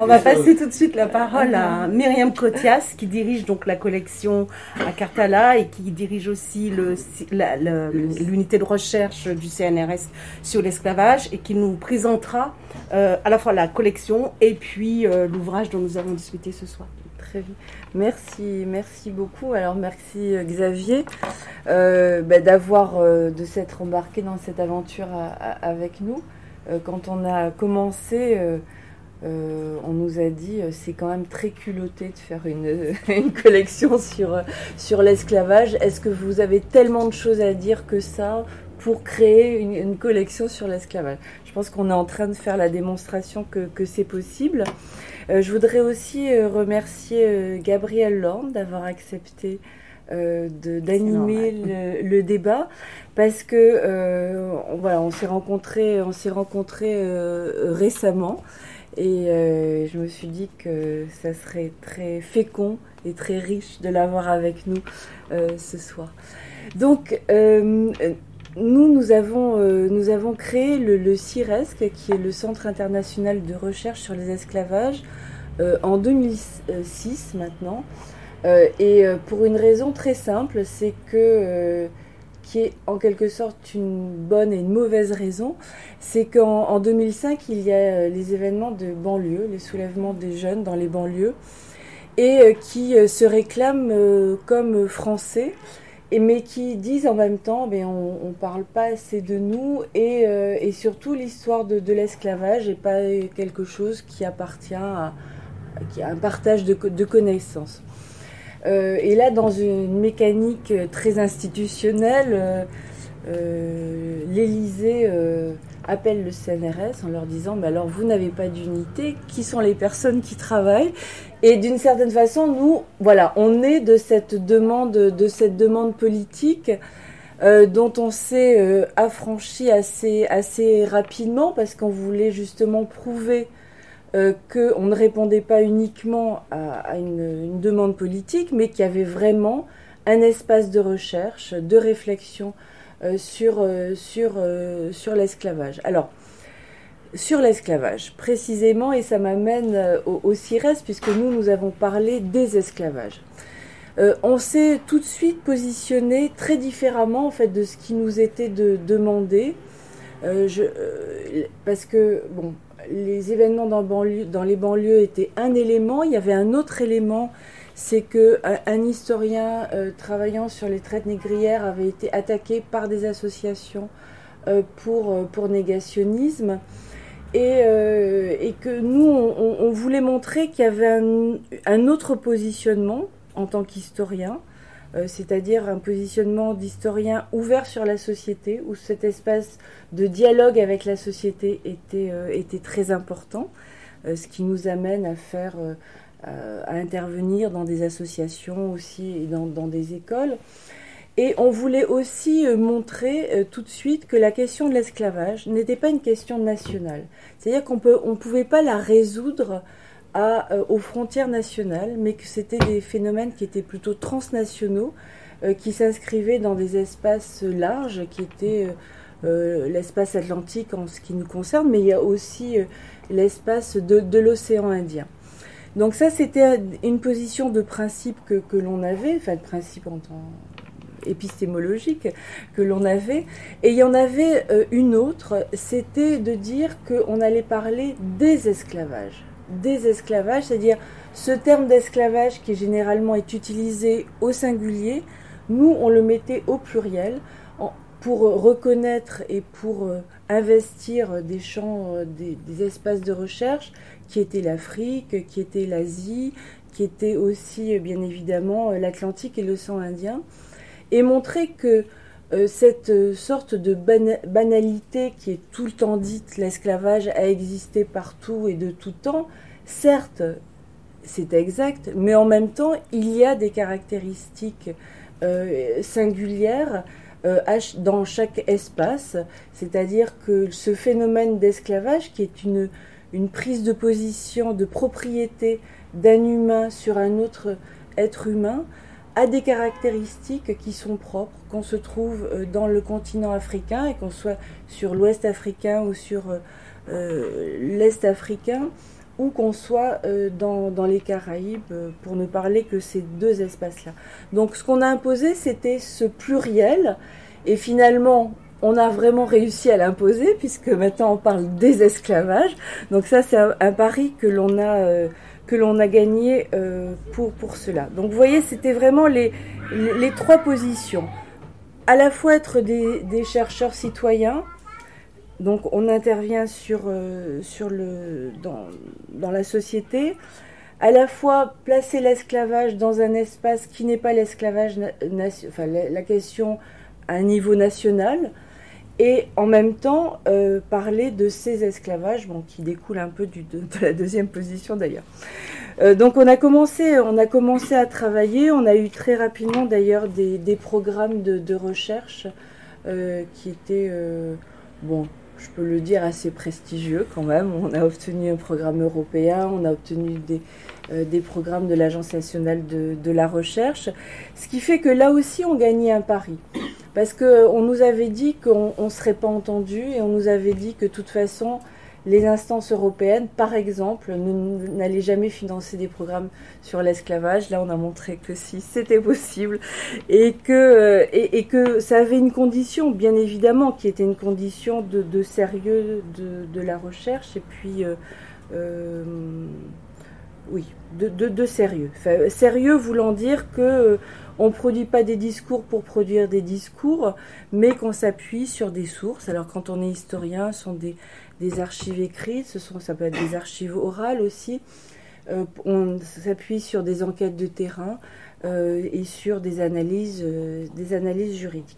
On va passer tout de suite la parole à Myriam Cotias, qui dirige donc la collection à Cartala et qui dirige aussi l'unité de recherche du CNRS sur l'esclavage et qui nous présentera euh, à la fois la collection et puis euh, l'ouvrage dont nous avons discuté ce soir. Très bien. Merci, merci beaucoup. Alors merci euh, Xavier bah, d'avoir de s'être embarqué dans cette aventure avec nous. quand on a commencé euh, on nous a dit euh, c'est quand même très culotté de faire une, collection sur, euh, sur l'esclavage. Est-ce que vous avez tellement de choses à dire que ça pour créer une, collection sur l'esclavage? Je pense qu'on est en train de faire la démonstration que, c'est possible. je voudrais aussi remercier Gabriel Lorne d'avoir accepté d'animer le, débat parce que voilà on s'est rencontrés on s'est rencontrés récemment et euh, je me suis dit que ça serait très fécond et très riche de l'avoir avec nous euh, ce soir. Donc, euh, nous, nous avons, nous avons créé le, le, CIRESC, qui est le Centre international de recherche sur les esclavages, en 2006 maintenant. et pour une raison très simple, c'est que qui est en quelque sorte une bonne et une mauvaise raison, c'est qu'en 2005, il y a euh, les événements de banlieue, les soulèvements des jeunes dans les banlieues, et euh, qui euh, se réclament comme français, mais qui disent en même temps, ben, on ne parle pas assez de nous, et, surtout l'histoire de, l'esclavage n'est pas quelque chose qui appartient à, un partage de connaissances. Euh, et là, dans une mécanique très institutionnelle, euh, l'Élysée appelle le CNRS en leur disant mais alors vous n'avez pas d'unité, qui sont les personnes qui travaillent? Et d'une certaine façon, nous, voilà, on est de cette demande, politique euh, dont on s'est affranchi assez, assez rapidement parce qu'on voulait justement prouver euh, qu'on ne répondait pas uniquement à, une, demande politique, mais qu'il y avait vraiment un espace de recherche, de réflexion euh, sur, euh, sur, l'esclavage. Alors, sur l'esclavage, précisément, et ça m'amène au, CIRES, puisque nous, nous avons parlé des esclavages. on s'est tout de suite positionné très différemment en fait de ce qui nous était de, demandé, parce que bon, les événements dans, les banlieues étaient un élément. Il y avait un autre élément, c'est que un, historien euh, travaillant sur les traites négrières avait été attaqué par des associations euh, pour, euh, pour négationnisme. Et, que nous, on, voulait montrer qu'il y avait un autre positionnement en tant qu'historien, euh, c'est-à-dire un positionnement d'historien ouvert sur la société, où cet espace de dialogue avec la société était, euh, était très important, euh, ce qui nous amène à faire, à intervenir dans des associations aussi et dans, dans des écoles. Et on voulait aussi montrer tout de suite que la question de l'esclavage n'était pas une question nationale. C'est-à-dire qu'on ne pouvait pas la résoudre euh, aux frontières nationales, mais que c'était des phénomènes qui étaient plutôt transnationaux, euh, qui s'inscrivaient dans des espaces larges, qui étaient euh, l'espace atlantique en ce qui nous concerne, mais il y a aussi l'espace de, l'océan Indien. Donc ça, c'était une position de principe que, que l'on avait, enfin de principe en tant épistémologique que l'on avait. Et il y en avait une autre, c'était de dire qu'on allait parler des esclavages des esclavages, c'est-à-dire ce terme d'esclavage qui généralement est utilisé au singulier, nous on le mettait au pluriel pour reconnaître et pour euh, investir des champs, euh, des, espaces de recherche qui étaient l'Afrique, qui était l'Asie, qui était aussi euh, bien évidemment l'Atlantique et l'océan Indien, et montrer que cette sorte de banalité qui est tout le temps dite, l'esclavage a existé partout et de tout temps, certes, c'est exact, mais en même temps, il y a des caractéristiques euh, singulières euh, dans chaque espace, c'est-à-dire que ce phénomène d'esclavage, qui est une prise de position, de propriété d'un humain sur un autre être humain, a des caractéristiques qui sont propres, qu'on se trouve euh, dans le continent africain et qu'on soit sur l'ouest africain ou sur l'est africain ou qu'on soit dans, les Caraïbes, pour ne parler que ces deux espaces-là. Donc ce qu'on a imposé, c'était ce pluriel, et finalement, on a vraiment réussi à l'imposer puisque maintenant on parle des esclavages. Donc ça c'est un, pari que l'on a euh, que l'on a gagné euh, pour pour cela. Donc vous voyez c'était vraiment les, les, trois positions. À la fois être des, chercheurs citoyens. Donc on intervient sur euh, sur le dans, dans la société. À la fois placer l'esclavage dans un espace qui n'est pas l'esclavage, enfin la question à un niveau national et en même temps euh, parler de ces esclavages, bon, qui découlent un peu de, la deuxième position d'ailleurs. Euh, donc on a commencé, on a commencé à travailler, on a eu très rapidement d'ailleurs des, programmes de, recherche euh, qui étaient, bon, je peux le dire, assez prestigieux quand même. On a obtenu un programme européen, on a obtenu des, des programmes de l'Agence nationale de, la recherche, ce qui fait que là aussi on gagnait un pari. Parce qu'on nous avait dit qu'on ne serait pas entendu et on nous avait dit que de toute façon, les instances européennes, par exemple, n'allaient jamais financer des programmes sur l'esclavage. Là, on a montré que si c'était possible et que, euh, ça avait une condition, bien évidemment, qui était une condition de, sérieux de, la recherche et puis, euh, euh, oui, de, sérieux. Sérieux voulant dire que on ne produit pas des discours pour produire des discours, mais qu'on s'appuie sur des sources. Alors quand on est historien, ce sont des, archives écrites, ce sont, ça peut être des archives orales aussi. Euh, on s'appuie sur des enquêtes de terrain euh, et sur des analyses, euh, des analyses juridiques.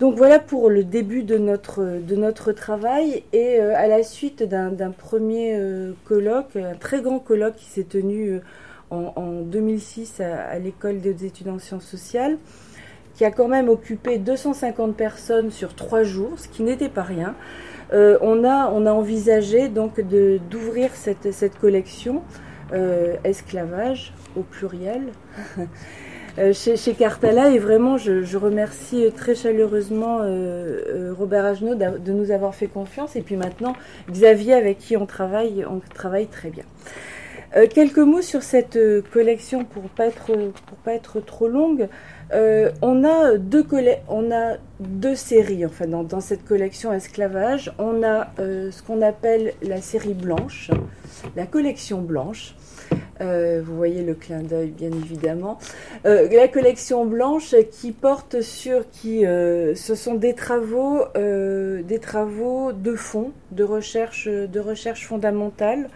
Donc voilà pour le début de notre, de notre travail et euh, à la suite d'un premier euh, colloque, un très grand colloque qui s'est tenu euh, en, 2006 à, l'école des études en sciences sociales, qui a quand même occupé 250 personnes sur trois jours, ce qui n'était pas rien. On, a, on a envisagé donc d'ouvrir cette, cette collection esclavage au pluriel chez, chez, Cartala et vraiment je, remercie très chaleureusement Robert Agenot de nous avoir fait confiance et puis maintenant Xavier avec qui on travaille, on travaille très bien. Euh, quelques mots sur cette euh, collection pour pas être pour pas être trop longue. Euh, on a deux on a deux séries enfin dans, dans cette collection esclavage. On a euh, ce qu'on appelle la série blanche, la collection blanche. Euh, vous voyez le clin d'œil, bien évidemment. Euh, la collection blanche qui porte sur qui, ce sont des travaux, des travaux de fond, de recherche, de recherche fondamentale.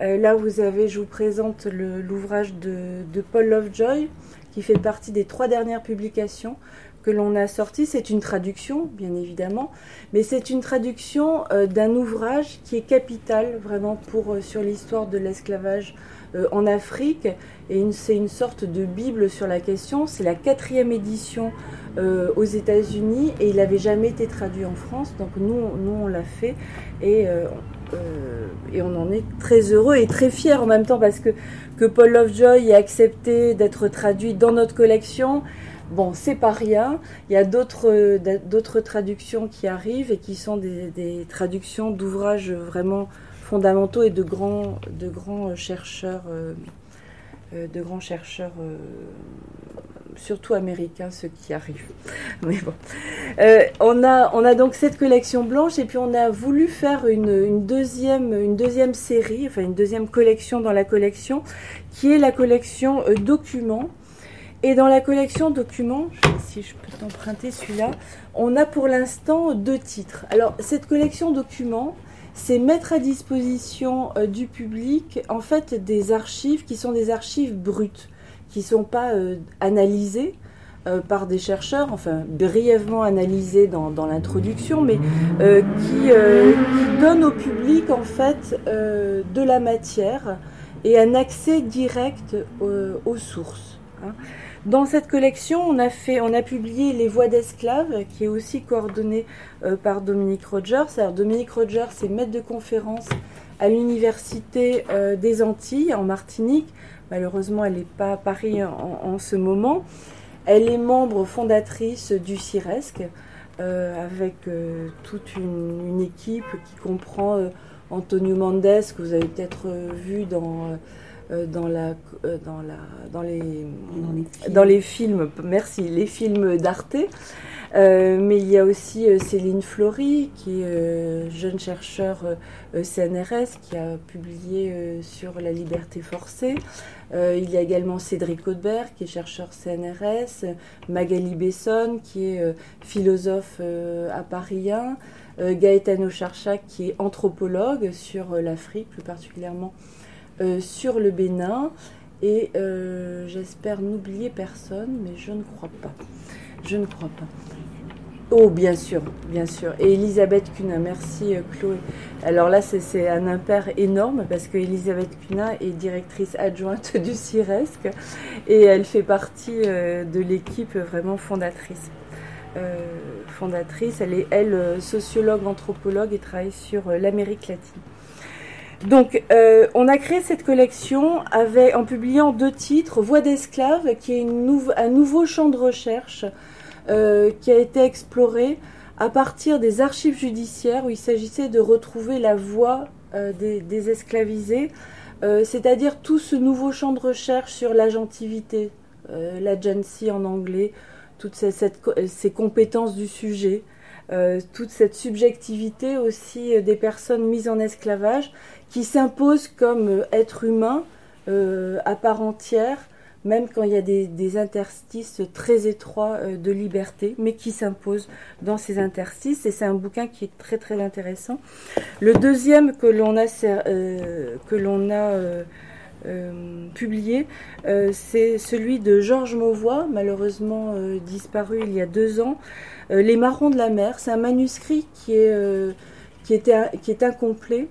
Euh, là, vous avez, je vous présente l'ouvrage de, de, Paul Lovejoy, qui fait partie des trois dernières publications que l'on a sorties. C'est une traduction, bien évidemment, mais c'est une traduction euh, d'un ouvrage qui est capital vraiment pour euh, sur l'histoire de l'esclavage euh, en Afrique. Et c'est une sorte de bible sur la question. C'est la quatrième édition euh, aux États-Unis et il n'avait jamais été traduit en France. Donc nous, on l'a fait et euh, et on en est très heureux et très fiers en même temps parce que, Paul Lovejoy ait accepté d'être traduit dans notre collection. Bon, c'est pas rien. Il y a d'autres traductions qui arrivent et qui sont des traductions d'ouvrages vraiment fondamentaux et de grands de grands chercheurs euh, de grands chercheurs euh, surtout américains, ceux qui arrivent. Euh, on, a, on a donc cette collection blanche et puis on a voulu faire une, deuxième, série, enfin une deuxième collection dans la collection, qui est la collection euh, documents. Et dans la collection documents, si je peux t'emprunter celui-là, on a pour l'instant deux titres. Alors cette collection documents, c'est mettre à disposition euh, du public en fait des archives qui sont des archives brutes qui ne sont pas euh, analysés euh, par des chercheurs, enfin brièvement analysés dans, l'introduction, mais qui, donnent au public en fait de la matière et un accès direct aux sources. Hein. Dans cette collection, on a, fait, on a publié Les Voix d'esclaves, qui est aussi coordonné euh, par Dominique Rogers. Alors, Dominique Rogers est maître de conférence à l'Université euh, des Antilles, en Martinique, Malheureusement, elle n'est pas à Paris en, ce moment. Elle est membre fondatrice du CIRESC, euh, avec toute une, une, équipe qui comprend Antonio Mendes, que vous avez peut-être vu dans, dans, la, dans, la, dans, les, dans, les films. dans les films, merci, les films d'Arte. Euh, mais il y a aussi euh, Céline Flory, qui est euh, jeune chercheur CNRS, qui a publié sur la liberté forcée. il y a également Cédric Audebert, qui est chercheur CNRS, Magali Besson, qui est philosophe à Paris 1, Gaetano Charchac, qui est anthropologue sur l'Afrique, plus particulièrement sur le Bénin. Et j'espère n'oublier personne, mais je ne crois pas. Je ne crois pas. Oh, bien sûr, bien sûr. Et Elisabeth Cuna, merci euh, Chloé. Alors là, c'est un impair énorme parce que Elisabeth est directrice adjointe du CIRESC et elle fait partie euh, de l'équipe vraiment fondatrice. Euh, fondatrice, elle est, elle, sociologue, anthropologue et travaille sur l'Amérique latine. Donc, on a créé cette collection en publiant deux titres, Voix d'esclaves, qui est un nouveau champ de recherche euh, qui a été exploré à partir des archives judiciaires où il s'agissait de retrouver la voix euh, des, esclavisés, euh, c'est-à-dire tout ce nouveau champ de recherche sur l'agentivité, l'agency en anglais, toutes ces, compétences du sujet, toute cette subjectivité aussi des personnes mises en esclavage qui s'imposent comme êtres humains à part entière même quand il y a des, interstices très étroits euh, de liberté, mais qui s'imposent dans ces interstices. Et c'est un bouquin qui est très très intéressant. Le deuxième que l'on a, euh, que l'on a euh, publié, c'est celui de Georges Mauvois, malheureusement disparu il y a deux ans. Les marrons de la mer, c'est un manuscrit qui est, qui est incomplet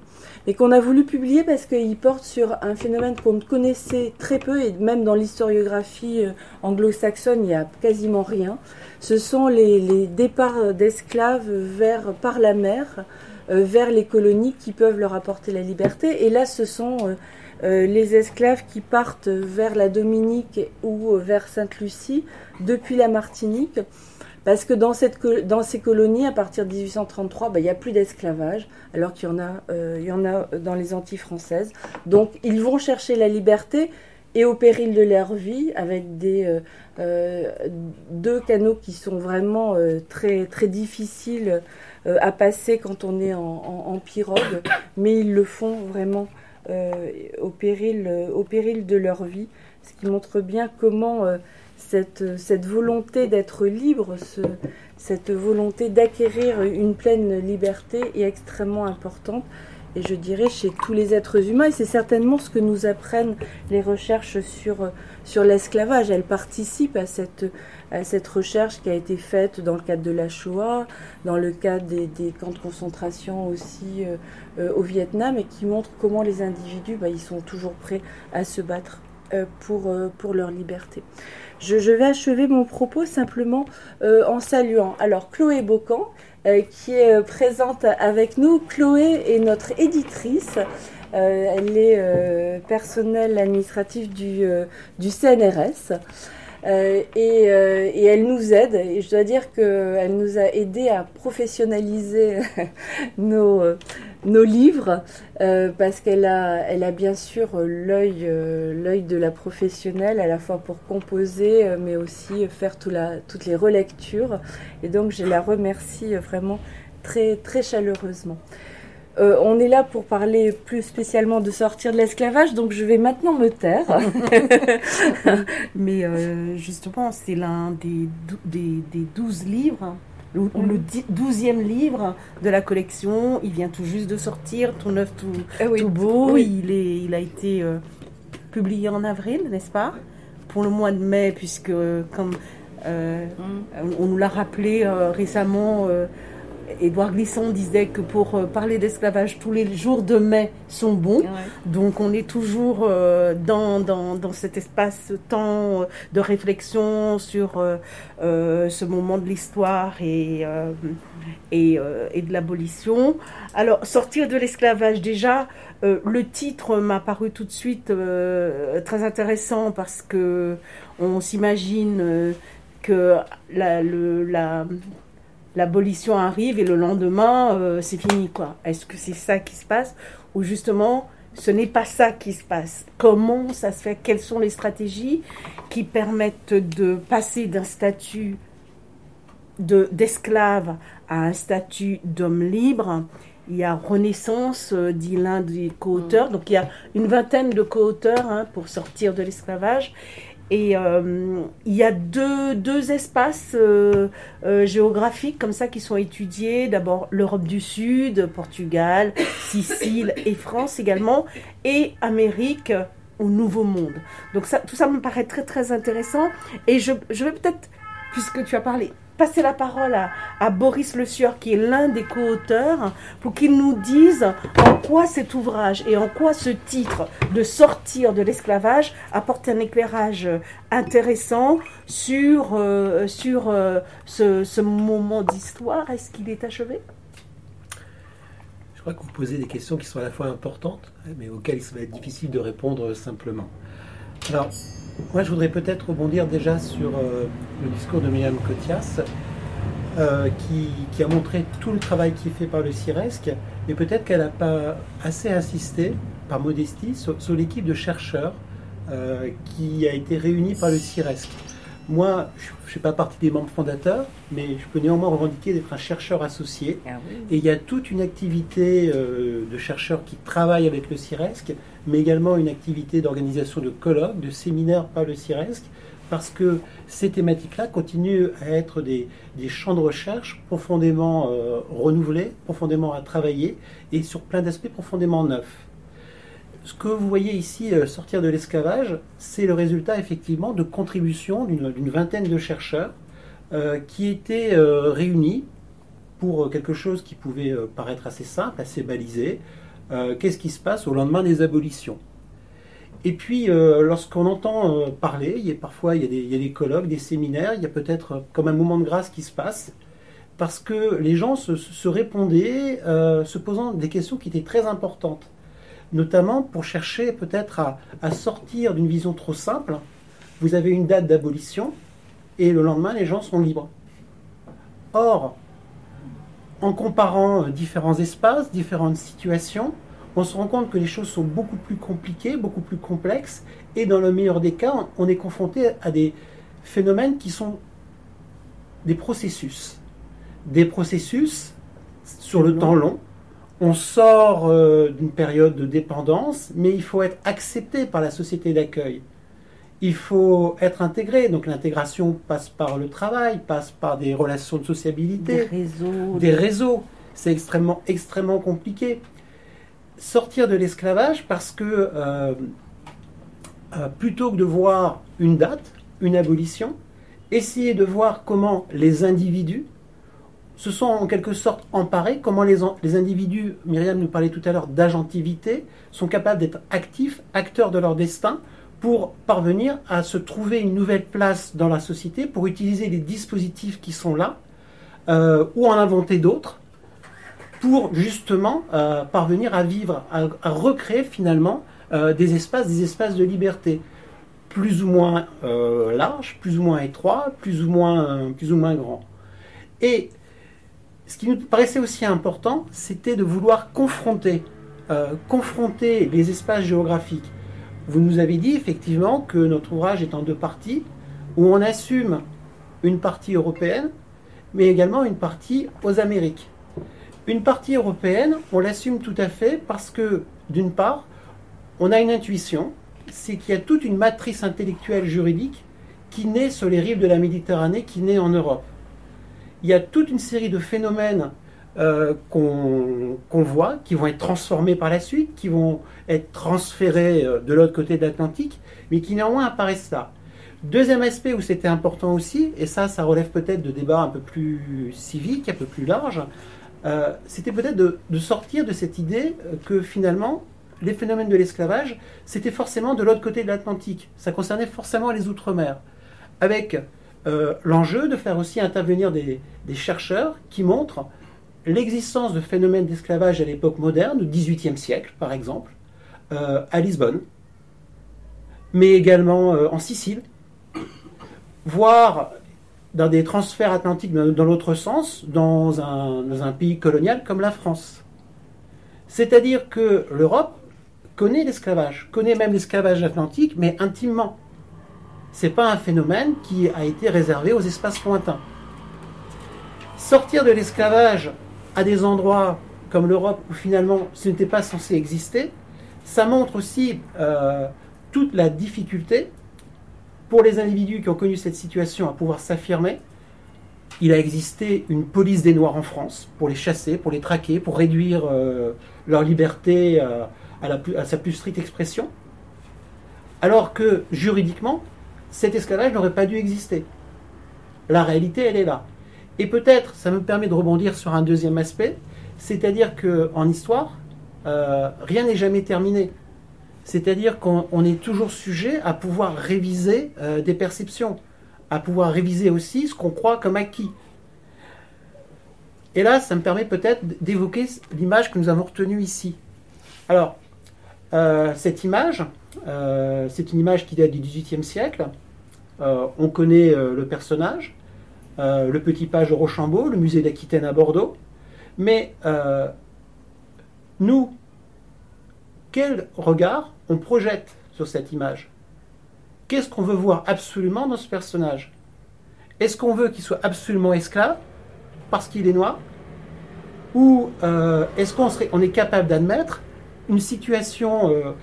et qu'on a voulu publier parce qu'il porte sur un phénomène qu'on connaissait très peu, et même dans l'historiographie euh, anglo-saxonne, il n'y a quasiment rien. Ce sont les, départs d'esclaves vers, par la mer euh, vers les colonies qui peuvent leur apporter la liberté. Et là, ce sont euh, les esclaves qui partent vers la Dominique ou vers Sainte-Lucie depuis la Martinique parce que dans, cette, dans ces colonies, à partir de 1833, bah, il n'y a plus d'esclavage, alors qu'il y, en a, euh, y en a dans les Antilles françaises. Donc ils vont chercher la liberté et au péril de leur vie, avec des, euh, euh, deux canaux qui sont vraiment très, très difficiles à passer quand on est en, pirogue, mais ils le font vraiment au, péril, au péril de leur vie, ce qui montre bien comment cette, volonté d'être libre, cette volonté d'acquérir une pleine liberté est extrêmement importante. Et je dirais chez tous les êtres humains, et c'est certainement ce que nous apprennent les recherches sur, l'esclavage. Elles participent à cette, recherche qui a été faite dans le cadre de la Shoah, dans le cadre des, camps de concentration aussi euh, euh, au Vietnam, et qui montrent comment les individus, bah, ils sont toujours prêts à se battre euh, pour leur liberté. Je, vais achever mon propos simplement euh, en saluant alors Chloé Bocan, euh, qui est euh, présente avec nous. Chloé est notre éditrice. elle est personnelle administrative du, du CNRS. Euh, et, euh, et, elle nous aide. Et je dois dire qu'elle nous a aidé à professionnaliser nos, nos livres euh, parce qu'elle a, elle a bien sûr l'œil, l'œil de la professionnelle à la fois pour composer mais aussi faire toutes les relectures. Et donc je la remercie vraiment très, très chaleureusement. Euh, on est là pour parler plus spécialement de sortir de l'esclavage, donc je vais maintenant me taire. Mais euh, justement, c'est l'un des, douze livres, le, douzième livre de la collection. Il vient tout juste de sortir, tout neuf, tout, eh beau. Il, a été euh, publié en avril, n'est-ce pas? Pour le mois de mai, puisque comme mhm. on nous l'a rappelé récemment Édouard Glisson disait que pour euh, parler d'esclavage, tous les jours de mai sont bons. Donc on est toujours euh, dans, dans, cet espace-temps euh, de réflexion sur ce moment de l'histoire et, et, et, de l'abolition. Alors, sortir de l'esclavage, déjà, le titre m'a paru tout de suite très intéressant parce que on s'imagine que la, le, la l'abolition arrive et le lendemain, euh, c'est fini, quoi. Est-ce que c'est ça qui se passe Ou justement, ce n'est pas ça qui se passe? Comment ça se fait? Quelles sont les stratégies qui permettent de passer d'un statut d'esclave à un statut d'homme libre? Il y a Renaissance, euh, dit l'un des co-auteurs. Donc il y a une vingtaine de co-auteurs hein, pour sortir de l'esclavage. Et euh, il y a deux, deux espaces euh, géographiques comme ça qui sont étudiés. D'abord l'Europe du Sud, Portugal, Sicile et France également, et Amérique au Nouveau Monde. Donc ça, tout ça me paraît très très intéressant. Et je, je vais peut-être, puisque tu as parlé passer la parole à, Boris Le Sieur, qui est l'un des co-auteurs, pour qu'il nous dise en quoi cet ouvrage et en quoi ce titre de sortir de l'esclavage apporte un éclairage intéressant sur, euh, sur euh, ce, ce, moment d'histoire. Est-ce qu'il est achevé? Je crois que vous posez des questions qui sont à la fois importantes, mais auxquelles il va être difficile de répondre simplement. Alors, moi, je voudrais peut-être rebondir déjà sur euh, le discours de Myriam Cotias, euh, qui, a montré tout le travail qui est fait par le CIRESC, mais peut-être qu'elle n'a pas assez insisté, par modestie, sur, l'équipe de chercheurs euh, qui a été réunie par le CIRESC. Moi, je ne fais pas partie des membres fondateurs, mais je peux néanmoins revendiquer d'être un chercheur associé. Ah Et il y a toute une activité de chercheurs qui travaillent avec le CIRESC, mais également une activité d'organisation de colloques, de séminaires par le CIRESC, parce que ces thématiques-là continuent à être des, champs de recherche profondément euh, renouvelés, profondément à travailler, et sur plein d'aspects profondément neufs. Ce que vous voyez ici euh, sortir de l'esclavage, c'est le résultat effectivement de contributions d'une vingtaine de chercheurs euh, qui étaient réunis pour quelque chose qui pouvait paraître assez simple, assez balisé, euh, qu'est-ce qui se passe au lendemain des abolitions? Et puis, euh, lorsqu'on entend euh, parler, il y a, parfois il y a, des, colloques, des séminaires, il y a peut-être comme un moment de grâce qui se passe, parce que les gens se, répondaient, se posant des questions qui étaient très importantes, notamment pour chercher peut-être à, à sortir d'une vision trop simple. Vous avez une date d'abolition, et le lendemain, les gens sont libres. Or, en comparant euh, différents espaces, différentes situations, on se rend compte que les choses sont beaucoup plus compliquées, beaucoup plus complexes, et dans le meilleur des cas, on est confronté à des phénomènes qui sont des processus. Des processus sur le temps long. On sort euh, d'une période de dépendance, mais il faut être accepté par la société d'accueil il faut être intégré. Donc l'intégration passe par le travail, passe par des relations de sociabilité, des réseaux. Des réseaux. C'est extrêmement, extrêmement compliqué. Sortir de l'esclavage parce que euh, euh, plutôt que de voir une date, une abolition, essayer de voir comment les individus se sont en quelque sorte emparés, comment les, les individus, Myriam nous parlait tout à l'heure d'agentivité, sont capables d'être actifs, acteurs de leur destin, pour parvenir à se trouver une nouvelle place dans la société, pour utiliser les dispositifs qui sont là, euh, ou en inventer d'autres, pour justement euh, parvenir à vivre, à, recréer finalement euh, des espaces, des espaces de liberté, plus ou moins larges, plus ou moins étroits, plus ou moins, plus ou moins grands. Et ce qui nous paraissait aussi important, c'était de vouloir confronter, confronter les espaces géographiques vous nous avez dit effectivement que notre ouvrage est en deux parties, où on assume une partie européenne, mais également une partie aux Amériques. Une partie européenne, on l'assume tout à fait parce que, d'une part, on a une intuition, c'est qu'il y a toute une matrice intellectuelle juridique qui naît sur les rives de la Méditerranée, qui naît en Europe. Il y a toute une série de phénomènes euh, qu'on voit, qui vont être transformés par la suite, qui vont être transférés euh, de l'autre côté de l'Atlantique, mais qui néanmoins apparaissent là. Deuxième aspect où c'était important aussi, et ça, ça relève peut-être de débats un peu plus civiques, un peu plus larges, euh, c'était peut-être de, sortir de cette idée que finalement, les phénomènes de l'esclavage, c'était forcément de l'autre côté de l'Atlantique. Ça concernait forcément les Outre-mer. Avec l'enjeu de faire aussi intervenir des, des chercheurs qui montrent l'existence de phénomènes d'esclavage à l'époque moderne, au XVIIIe siècle par exemple, euh, à Lisbonne, mais également euh, en Sicile, voire dans des transferts atlantiques dans, l'autre sens, dans un, dans un pays colonial comme la France. C'est-à-dire que l'Europe connaît l'esclavage, connaît même l'esclavage atlantique, mais intimement. Ce n'est pas un phénomène qui a été réservé aux espaces lointains. Sortir de l'esclavage à des endroits comme l'Europe où finalement ce n'était pas censé exister, ça montre aussi euh, toute la difficulté pour les individus qui ont connu cette situation à pouvoir s'affirmer. Il a existé une police des Noirs en France pour les chasser, pour les traquer, pour réduire euh, leur liberté euh, à, sa plus stricte expression. Alors que juridiquement, cet esclavage n'aurait pas dû exister. La réalité, elle est là. Et peut-être, ça me permet de rebondir sur un deuxième aspect, c'est-à-dire qu'en histoire, euh, rien n'est jamais terminé. C'est-à-dire qu'on est toujours sujet à pouvoir réviser euh, des perceptions, à pouvoir réviser aussi ce qu'on croit comme acquis. Et là, ça me permet peut-être d'évoquer l'image que nous avons retenue ici. Alors, euh, cette image, c'est une image qui date du XVIIIe siècle. on connaît le personnage, le petit page de Rochambeau, le musée d'Aquitaine à Bordeaux. Mais nous, quel regard on projette sur cette image? Qu'est-ce qu'on veut voir absolument dans ce personnage? Est-ce qu'on veut qu'il soit absolument esclave parce qu'il est noir? Ou euh, est-ce qu'on on est capable d'admettre une situation euh,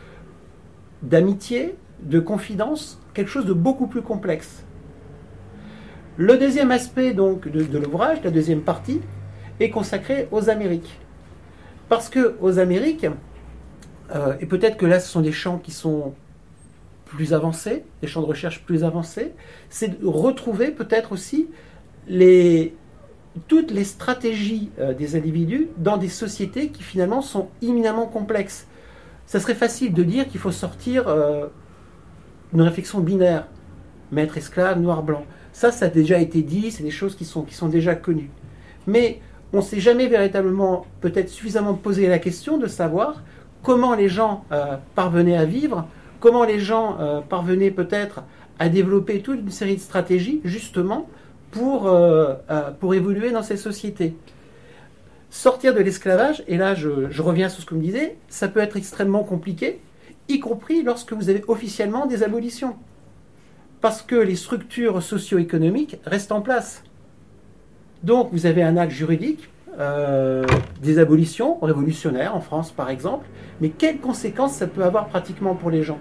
d'amitié, de confidence, quelque chose de beaucoup plus complexe? Le deuxième aspect donc de, l'ouvrage, la deuxième partie, est consacré aux Amériques. Parce que aux Amériques, euh, et peut-être que là ce sont des champs qui sont plus avancés, des champs de recherche plus avancés, c'est de retrouver peut-être aussi les, toutes les stratégies euh, des individus dans des sociétés qui finalement sont imminemment complexes. Ça serait facile de dire qu'il faut sortir euh, d'une réflexion binaire, maître, esclave, noir, blanc. Ça, ça a déjà été dit, c'est des choses qui sont, qui sont déjà connues. Mais on ne s'est jamais véritablement peut-être suffisamment posé la question de savoir comment les gens euh, parvenaient à vivre, comment les gens euh, parvenaient peut-être à développer toute une série de stratégies justement pour, euh, pour évoluer dans ces sociétés. Sortir de l'esclavage, et là je, je, reviens sur ce que vous me disiez, ça peut être extrêmement compliqué, y compris lorsque vous avez officiellement des abolitions. Parce que les structures socio-économiques restent en place. Donc vous avez un acte juridique, euh, des abolitions révolutionnaires en France par exemple, mais quelles conséquences ça peut avoir pratiquement pour les gens?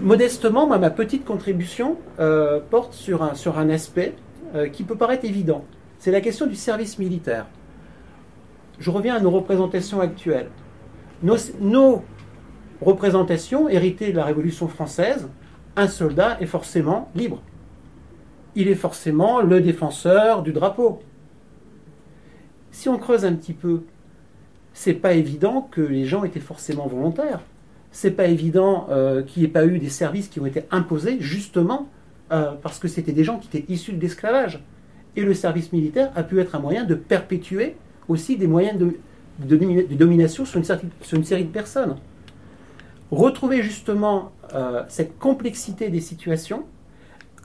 Modestement, moi, ma petite contribution euh, porte sur un, sur un aspect euh, qui peut paraître évident. C'est la question du service militaire. Je reviens à nos représentations actuelles. Nos, nos représentations héritées de la Révolution française, un soldat est forcément libre il est forcément le défenseur du drapeau. Si on creuse un petit peu, c'est pas évident que les gens étaient forcément volontaires. C'est pas évident euh, qu'il n'y ait pas eu des services qui ont été imposés justement euh, parce que c'était des gens qui étaient issus de l'esclavage. Et le service militaire a pu être un moyen de perpétuer aussi des moyens de, domination sur une, série de personnes. Retrouver justement euh, cette complexité des situations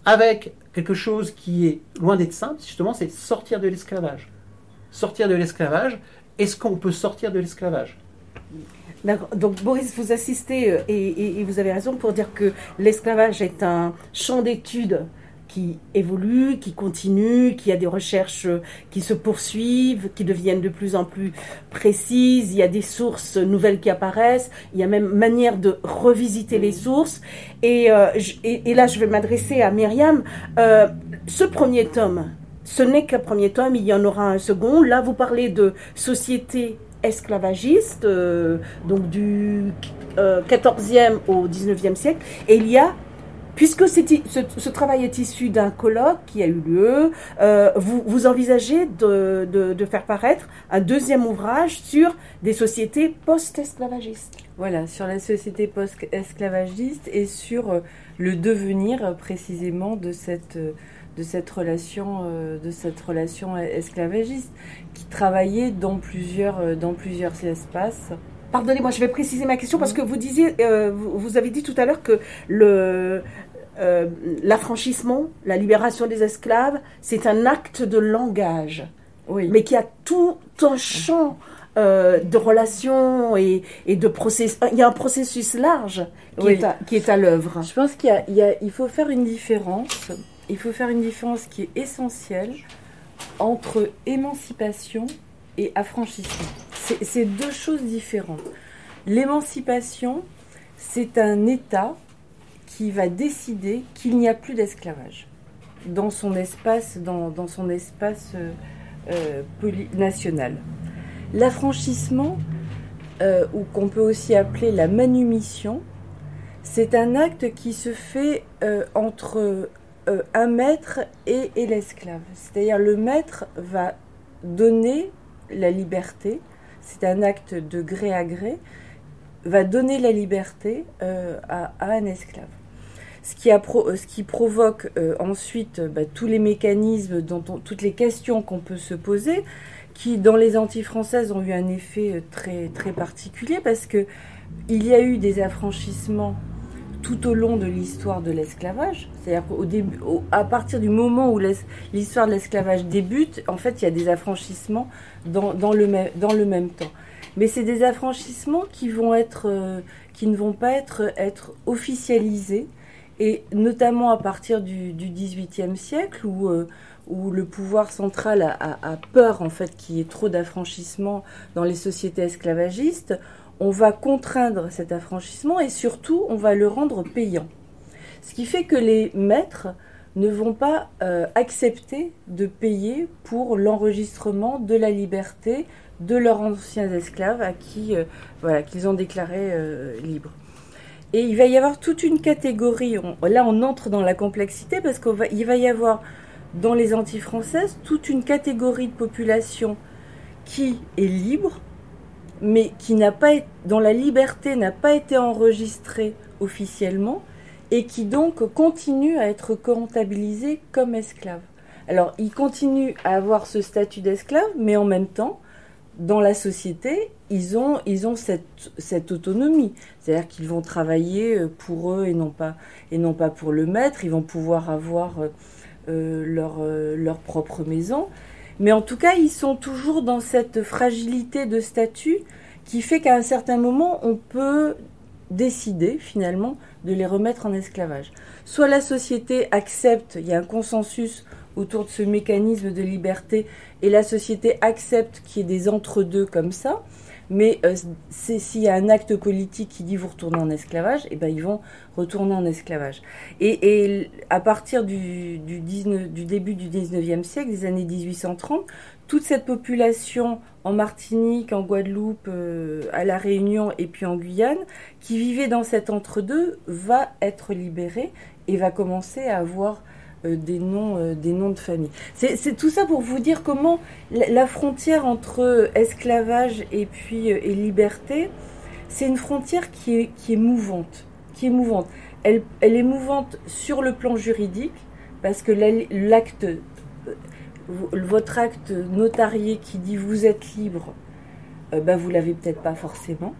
avec quelque chose qui est loin d'être simple, justement, c'est sortir de l'esclavage. Sortir de l'esclavage, est-ce qu'on peut sortir de l'esclavage? Donc Boris, vous assistez euh, et, vous avez raison pour dire que l'esclavage est un champ d'études qui évolue, qui continue, qui a des recherches qui se poursuivent, qui deviennent de plus en plus précises. Il y a des sources nouvelles qui apparaissent. Il y a même manière de revisiter les sources. Et, euh, là, je vais m'adresser à Myriam. Euh, ce premier tome, ce n'est qu'un premier tome. Il y en aura un second. Là, vous parlez de société esclavagiste, euh, donc du 14e au 19e siècle. Et il y a Puisque ce, ce, travail est issu d'un colloque qui a eu lieu, euh, vous, vous, envisagez de, de, faire paraître un deuxième ouvrage sur des sociétés post-esclavagistes. Voilà, sur la société post-esclavagiste et sur euh, le devenir euh, précisément de cette de cette relation de cette relation esclavagiste qui travaillait dans plusieurs dans plusieurs espaces. Pardonnez-moi, je vais préciser ma question parce que vous disiez, vous, avez dit tout à l'heure que le, euh, l'affranchissement, la libération des esclaves, c'est un acte de langage, Oui. mais qui a tout un champ euh, de relations et, et de processus. Il y a un processus large qui Oui. est à, l'œuvre. Je pense qu'il y y il faut faire une différence. Il faut faire une différence qui est essentielle entre émancipation et affranchissement. C'est deux choses différentes. L'émancipation, c'est un État qui va décider qu'il n'y a plus d'esclavage dans son espace, dans, dans son espace euh, euh, national. L'affranchissement, euh, ou qu'on peut aussi appeler la manumission, c'est un acte qui se fait entre un maître et, l'esclave. C'est-à-dire le maître va donner la liberté, c'est un acte de gré à gré, va donner la liberté à un esclave. Euh, ce qui provoque euh, ensuite euh, bah, tous les mécanismes, toutes les questions qu'on peut se poser, qui dans les anti-françaises ont eu un effet très, très particulier parce que il y a eu des affranchissements tout au long de l'histoire de l'esclavage. C'est-à-dire qu'au partir du moment où l'histoire de l'esclavage débute, en fait, il y a des affranchissements dans, le, même, temps. Mais c'est des affranchissements qui ne vont pas être officialisés, et notamment à partir du, du XVIIIe siècle où, euh, où le pouvoir central a peur en fait qu'il y ait trop d'affranchissement dans les sociétés esclavagistes on va contraindre cet affranchissement et surtout on va le rendre payant. Ce qui fait que les maîtres ne vont pas euh, accepter de payer pour l'enregistrement de la liberté de leurs anciens esclaves à qui euh, voilà qu'ils ont déclaré euh, libres. Et il va y avoir toute une catégorie. là, on entre dans la complexité parce qu'il va, il y avoir dans les anti-françaises toute une catégorie de population qui est libre, mais qui n'a pas dont la liberté n'a pas été enregistrée officiellement et qui donc continue à être comptabilisée comme esclave. Alors, ils continuent à avoir ce statut d'esclave, mais en même temps, dans la société, ils ont, ils ont cette, cette autonomie. C'est-à-dire qu'ils vont travailler euh, pour eux et non pas, et non pas pour le maître. Ils vont pouvoir avoir euh, euh, leur, leur propre maison. Mais en tout cas, ils sont toujours dans cette fragilité de statut qui fait qu'à un certain moment, on peut décider finalement de les remettre en esclavage. Soit la société accepte, il y a un consensus autour de ce mécanisme de liberté, et la société accepte qu'il y ait des entre-deux comme ça, mais euh, s'il y a un acte politique qui dit vous retournez en esclavage, et ben ils vont retourner en esclavage. Et, à partir du, du, 19 du début du 19e siècle, des années 1830, toute cette population en Martinique, en Guadeloupe, euh, à La Réunion et puis en Guyane, qui vivait dans cet entre-deux, va être libérée et va commencer à avoir des, noms, euh, des noms de famille. C'est tout ça pour vous dire comment la, frontière entre esclavage et puis euh, et liberté, c'est une frontière qui est, qui est mouvante. Qui est mouvante. Elle, elle est mouvante sur le plan juridique, parce que la- l'acte votre acte notarié qui dit vous êtes libre, euh, bah, vous l'avez peut-être pas forcément.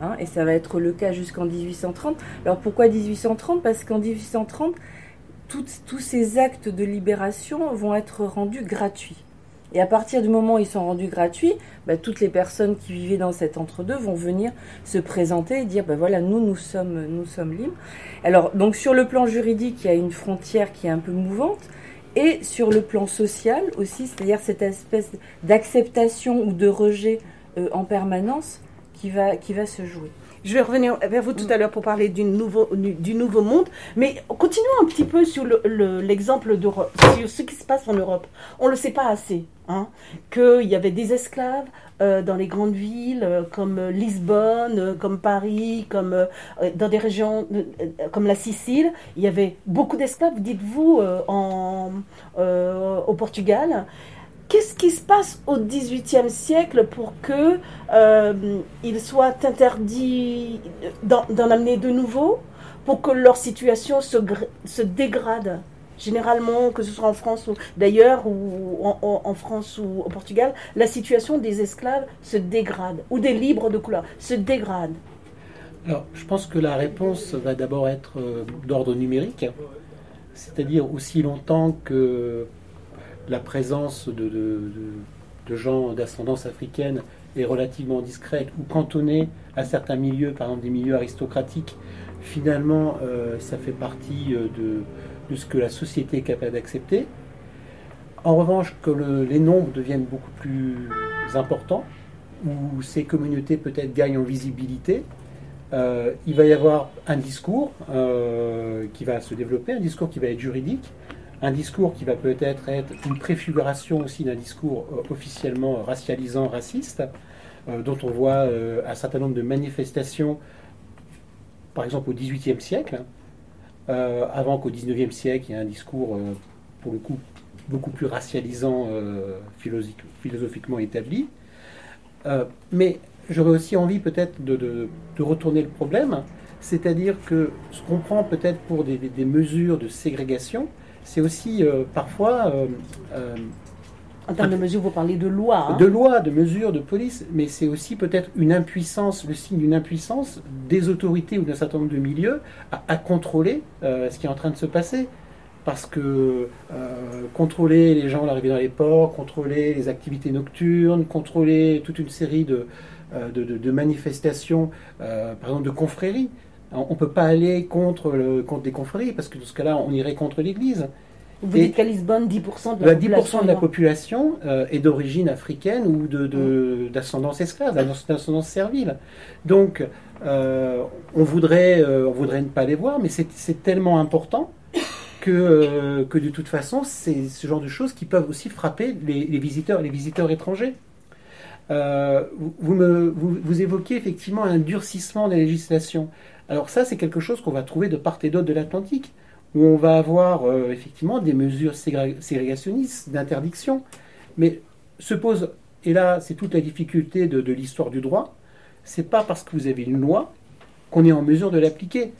hein, et ça va être le cas jusqu'en 1830. Alors pourquoi 1830 Parce qu'en 1830, tous ces actes de libération vont être rendus gratuits. Et à partir du moment où ils sont rendus gratuits, bah, toutes les personnes qui vivaient dans cet entre-deux vont venir se présenter et dire, bah voilà, nous, nous sommes, nous sommes libres. Alors, donc sur le plan juridique, il y a une frontière qui est un peu mouvante, et sur le plan social aussi, c'est-à-dire cette espèce d'acceptation ou de rejet euh, en permanence qui va, qui va se jouer. Je vais revenir vers vous tout à l'heure pour parler du nouveau, du, nouveau monde, mais continuons un petit peu sur le- le- l'exemple d'Europe, sur ce qui se passe en Europe. On ne le sait pas assez, hein, qu'il y avait des esclaves euh, dans les grandes villes euh, comme euh, Lisbonne, comme Paris, comme dans des régions comme la Sicile. Il y avait beaucoup d'esclaves, dites-vous, au Portugal. Qu'est-ce qui se passe au XVIIIe siècle pour que euh, il soit d'en amener de nouveaux, pour que leur situation se, gr- se dégrade Généralement, que ce soit en France ou d'ailleurs, ou en France ou au Portugal, la situation des esclaves se dégrade, ou des libres de couleur se dégrade. Alors, je pense que la réponse va d'abord être euh, d'ordre numérique, c'est-à-dire aussi longtemps que la présence de, gens d'ascendance africaine est relativement discrète ou cantonnée à certains milieux, par exemple des milieux aristocratiques, finalement, euh, ça fait partie euh, de, de, ce que la société est capable d'accepter. En revanche, que les nombres deviennent beaucoup plus importants, où ces communautés peut-être gagnent en visibilité, euh, il va y avoir un discours qui va se développer, un discours qui va être juridique, un discours qui va peut-être être une préfiguration aussi d'un discours officiellement racialisant, raciste, dont on voit un certain nombre de manifestations par exemple au XVIIIe siècle, euh, avant qu'au XIXe siècle, il y ait un discours, euh, pour le coup, beaucoup plus racialisant euh, philosophiquement établi. mais j'aurais aussi envie peut-être de, retourner le problème, c'est-à-dire que ce qu'on prend peut-être pour des, mesures de ségrégation, c'est aussi parfois en termes de mesures, vous parlez de loi. Hein. De loi, de mesures, de police, mais c'est aussi peut-être une impuissance, le signe d'une impuissance des autorités ou d'un certain nombre de milieux à, contrôler euh, ce qui est en train de se passer. Parce que euh, contrôler les gens à l'arrivée dans les ports, contrôler les activités nocturnes, contrôler toute une série de, euh, de, manifestations, par exemple de confréries. On ne peut pas aller contre, le, contre des confréries, parce que dans ce cas-là, on irait contre l'Église. Vous dites qu'à Lisbonne, 10% de la 10 population, de la population euh, est d'origine africaine ou d'ascendance de, esclave, d'ascendance servile. Donc, euh, on, voudrait, euh, on voudrait ne pas les voir, mais c'est tellement important que, que de toute façon, c'est ce genre de choses qui peuvent aussi frapper les, visiteurs, les visiteurs étrangers. vous, me, vous, vous, évoquez effectivement un durcissement de la législation. Alors ça, c'est quelque chose qu'on va trouver de part et d'autre de l'Atlantique où on va avoir euh, effectivement des mesures ségrégationnistes, d'interdiction, mais se pose, et là c'est toute la difficulté de, l'histoire du droit, c'est pas parce que vous avez une loi qu'on est en mesure de l'appliquer.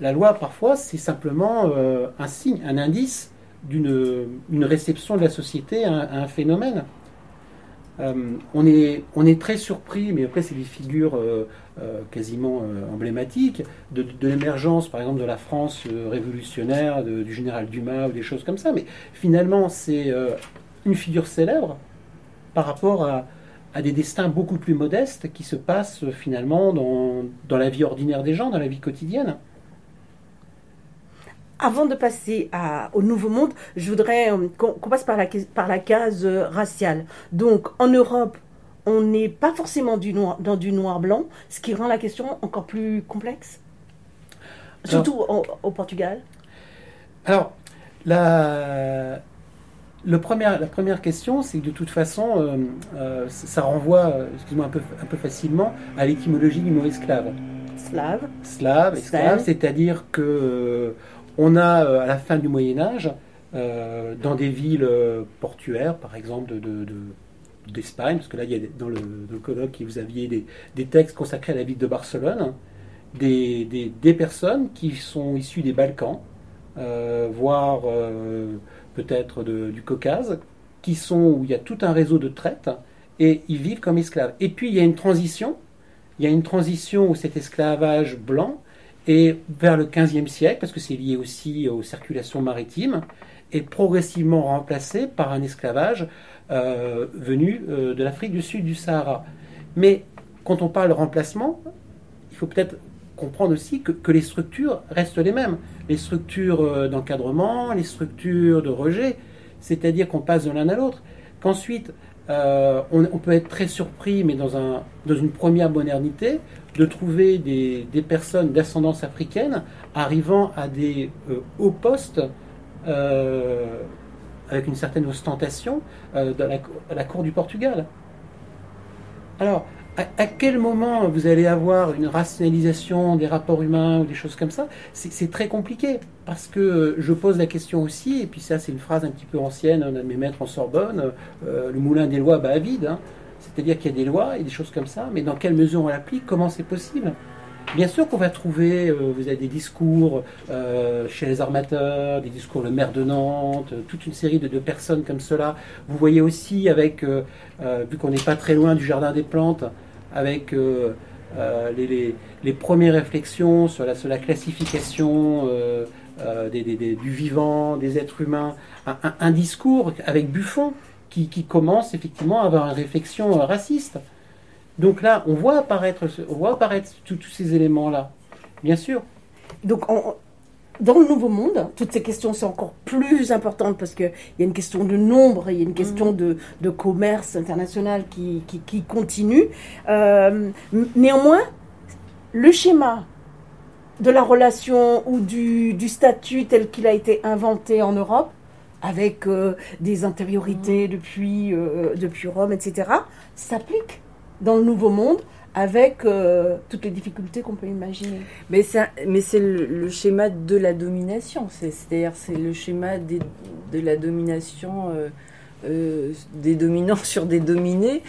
La loi, parfois, c'est simplement euh, un signe, un indice d'une réception de la société à un phénomène. Euh, on, est, très surpris, mais après c'est des figures quasiment emblématiques, de, l'émergence par exemple de la France révolutionnaire, du général Dumas ou des choses comme ça. Mais finalement c'est une figure célèbre par rapport à, des destins beaucoup plus modestes qui se passent finalement dans, dans la vie ordinaire des gens, dans la vie quotidienne. Avant de passer au Nouveau Monde, je voudrais euh, qu'on passe par la, par la case euh, raciale. Donc, en Europe, on n'est pas forcément du noir, dans du noir-blanc, ce qui rend la question encore plus complexe. Surtout au, Portugal. Alors, la, le la première question, c'est que de toute façon, euh, ça renvoie, excuse-moi, un peu, un peu facilement à l'étymologie du mot esclave. Slave. Slave, esclave, c'est-à-dire que on a euh, à la fin du Moyen Âge, euh, dans des villes euh, portuaires, par exemple d'Espagne, parce que là, il y a dans le, colloque, vous aviez des, textes consacrés à la ville de Barcelone, des, personnes qui sont issues des Balkans, voire peut-être du Caucase, qui sont où il y a tout un réseau de traite, et ils vivent comme esclaves. Et puis il y a une transition, il y a une transition où cet esclavage blanc et vers le XVe siècle, parce que c'est lié aussi aux circulations maritimes, est progressivement remplacé par un esclavage euh, venu euh, de l'Afrique du Sud du Sahara. Mais quand on parle remplacement, il faut peut-être comprendre aussi que, les structures restent les mêmes. Les structures euh, d'encadrement, les structures de rejet, c'est-à-dire qu'on passe de l'un à l'autre. Qu'ensuite, on, peut être très surpris, mais dans, un, dans une première modernité, de trouver des, personnes d'ascendance africaine arrivant à des hauts postes avec une certaine ostentation euh, dans la, à la cour du Portugal. Alors, à, quel moment vous allez avoir une rationalisation des rapports humains ou des choses comme ça? C'est très compliqué parce que je pose la question aussi, et puis ça c'est une phrase un petit peu ancienne d'un de mes maîtres en Sorbonne, le moulin des lois bat à vide. Hein. C'est-à-dire qu'il y a des lois et des choses comme ça, mais dans quelle mesure on l'applique? Comment c'est possible? Bien sûr qu'on va trouver, euh, vous avez des discours euh, chez les armateurs, des discours le maire de Nantes, toute une série de, personnes comme cela. Vous voyez aussi avec, euh, vu qu'on n'est pas très loin du jardin des plantes, avec euh, les, premières réflexions sur la, classification euh, du vivant, des êtres humains, un, discours avec Buffon qui, commence effectivement à avoir une réflexion raciste. Donc là, on voit apparaître, on voit apparaître tous ces éléments-là, bien sûr. Donc on, dans le Nouveau Monde, toutes ces questions sont encore plus importantes parce qu'il y a une question de nombre, il y a une question mhm. de, commerce international qui, qui, continue. Euh, néanmoins, le schéma de la relation ou du, statut tel qu'il a été inventé en Europe, avec euh, des antériorités mhm. depuis, euh, depuis Rome, etc., s'applique dans le Nouveau Monde avec euh, toutes les difficultés qu'on peut imaginer. Mais c'est, mais c'est le, schéma de la domination, c'est, à dire c'est le schéma de la domination euh, euh, des dominants sur des dominés.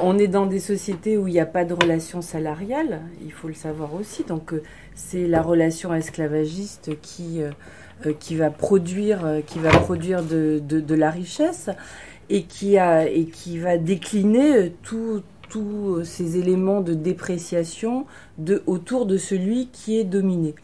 on est dans des sociétés où il n'y a pas de relation salariale, il faut le savoir aussi, donc c'est la relation esclavagiste qui, qui va produire, qui va produire de, de, de la richesse et qui, a, et qui va décliner tout tous ces éléments de dépréciation autour de celui qui est dominé.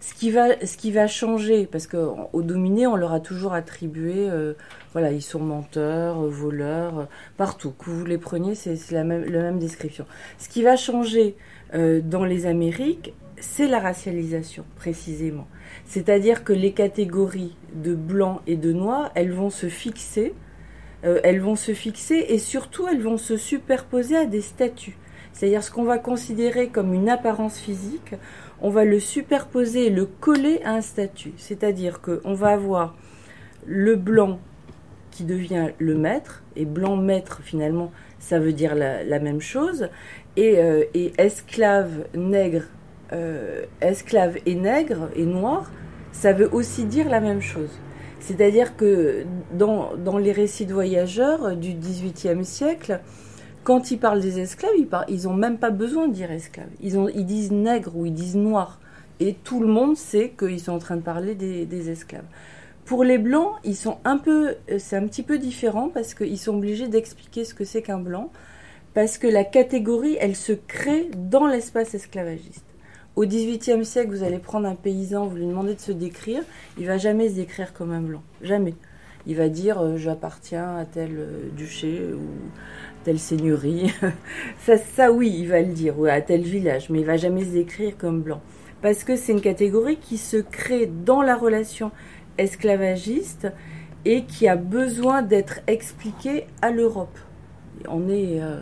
Ce qui va, ce qui va changer, parce qu'aux dominés, on leur a toujours attribué, euh, voilà, ils sont menteurs, voleurs, euh, partout. Que vous les preniez, c'est la même, description. Ce qui va changer euh, dans les Amériques, c'est la racialisation, précisément. C'est-à-dire que les catégories de blanc et de noir, elles vont se fixer euh, elles vont se fixer et surtout elles vont se superposer à des statuts. C'est-à-dire ce qu'on va considérer comme une apparence physique, on va le superposer et le coller à un statut. C'est-à-dire qu'on va avoir le blanc qui devient le maître, et blanc maître finalement ça veut dire la, même chose, et, euh, esclave, nègre, euh, esclave et nègre et noir, ça veut aussi dire la même chose. C'est-à-dire que dans, les récits de voyageurs du XVIIIe siècle, quand ils parlent des esclaves, ils n'ont même pas besoin de dire esclaves. Ils, disent nègres ou ils disent noirs. Et tout le monde sait qu'ils sont en train de parler des, esclaves. Pour les blancs, ils sont un peu, c'est un petit peu différent parce qu'ils sont obligés d'expliquer ce que c'est qu'un blanc, parce que la catégorie, elle se crée dans l'espace esclavagiste. Au XVIIIe siècle, vous allez prendre un paysan, vous lui demandez de se décrire, il va jamais se décrire comme un blanc, jamais. Il va dire euh, j'appartiens à tel euh, duché ou telle seigneurie. ça, ça, oui, il va le dire, ou à tel village, mais il va jamais se décrire comme blanc. Parce que c'est une catégorie qui se crée dans la relation esclavagiste et qui a besoin d'être expliquée à l'Europe. On est. Euh,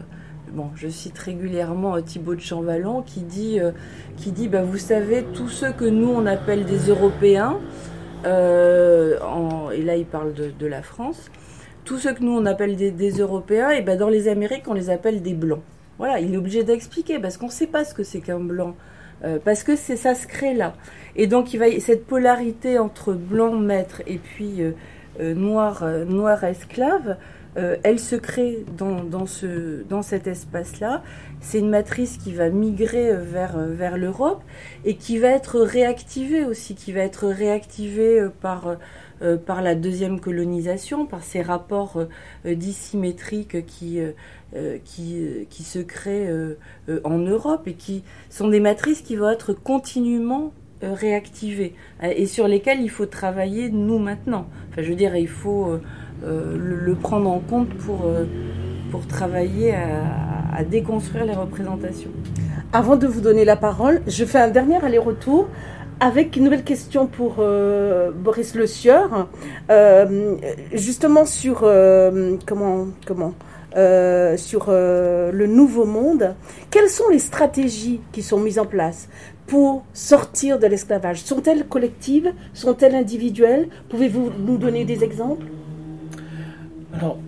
bon, je cite régulièrement Thibaut de Champvallon qui dit, euh, qui dit bah, vous savez, tous ceux que nous on appelle des Européens, euh, et là il parle de, la France, tous ceux que nous on appelle des, Européens, et ben dans les Amériques on les appelle des Blancs. Voilà, il est obligé d'expliquer parce qu'on ne sait pas ce que c'est qu'un blanc. Euh, parce que c'est ça se crée là. Et donc cette polarité entre blanc maître et puis noir noir esclave euh, elle se crée dans, ce, dans cet espace-là. C'est une matrice qui va migrer vers, vers l'Europe et qui va être réactivée aussi, qui va être réactivée euh, par, euh, par la deuxième colonisation, par ces rapports dissymétriques qui, qui, qui se créent en Europe et qui sont des matrices qui vont être continuellement réactivées et sur lesquelles il faut travailler nous maintenant. Enfin, je veux dire, il faut euh, le, prendre en compte pour, euh, pour travailler à, déconstruire les représentations. Avant de vous donner la parole, je fais un dernier aller-retour avec une nouvelle question pour euh, Boris Le Sieur, justement sur comment comment sur le nouveau monde. Quelles sont les stratégies qui sont mises en place pour sortir de l'esclavage? Sont-elles collectives? Sont-elles individuelles? Pouvez-vous nous donner des exemples? Alors,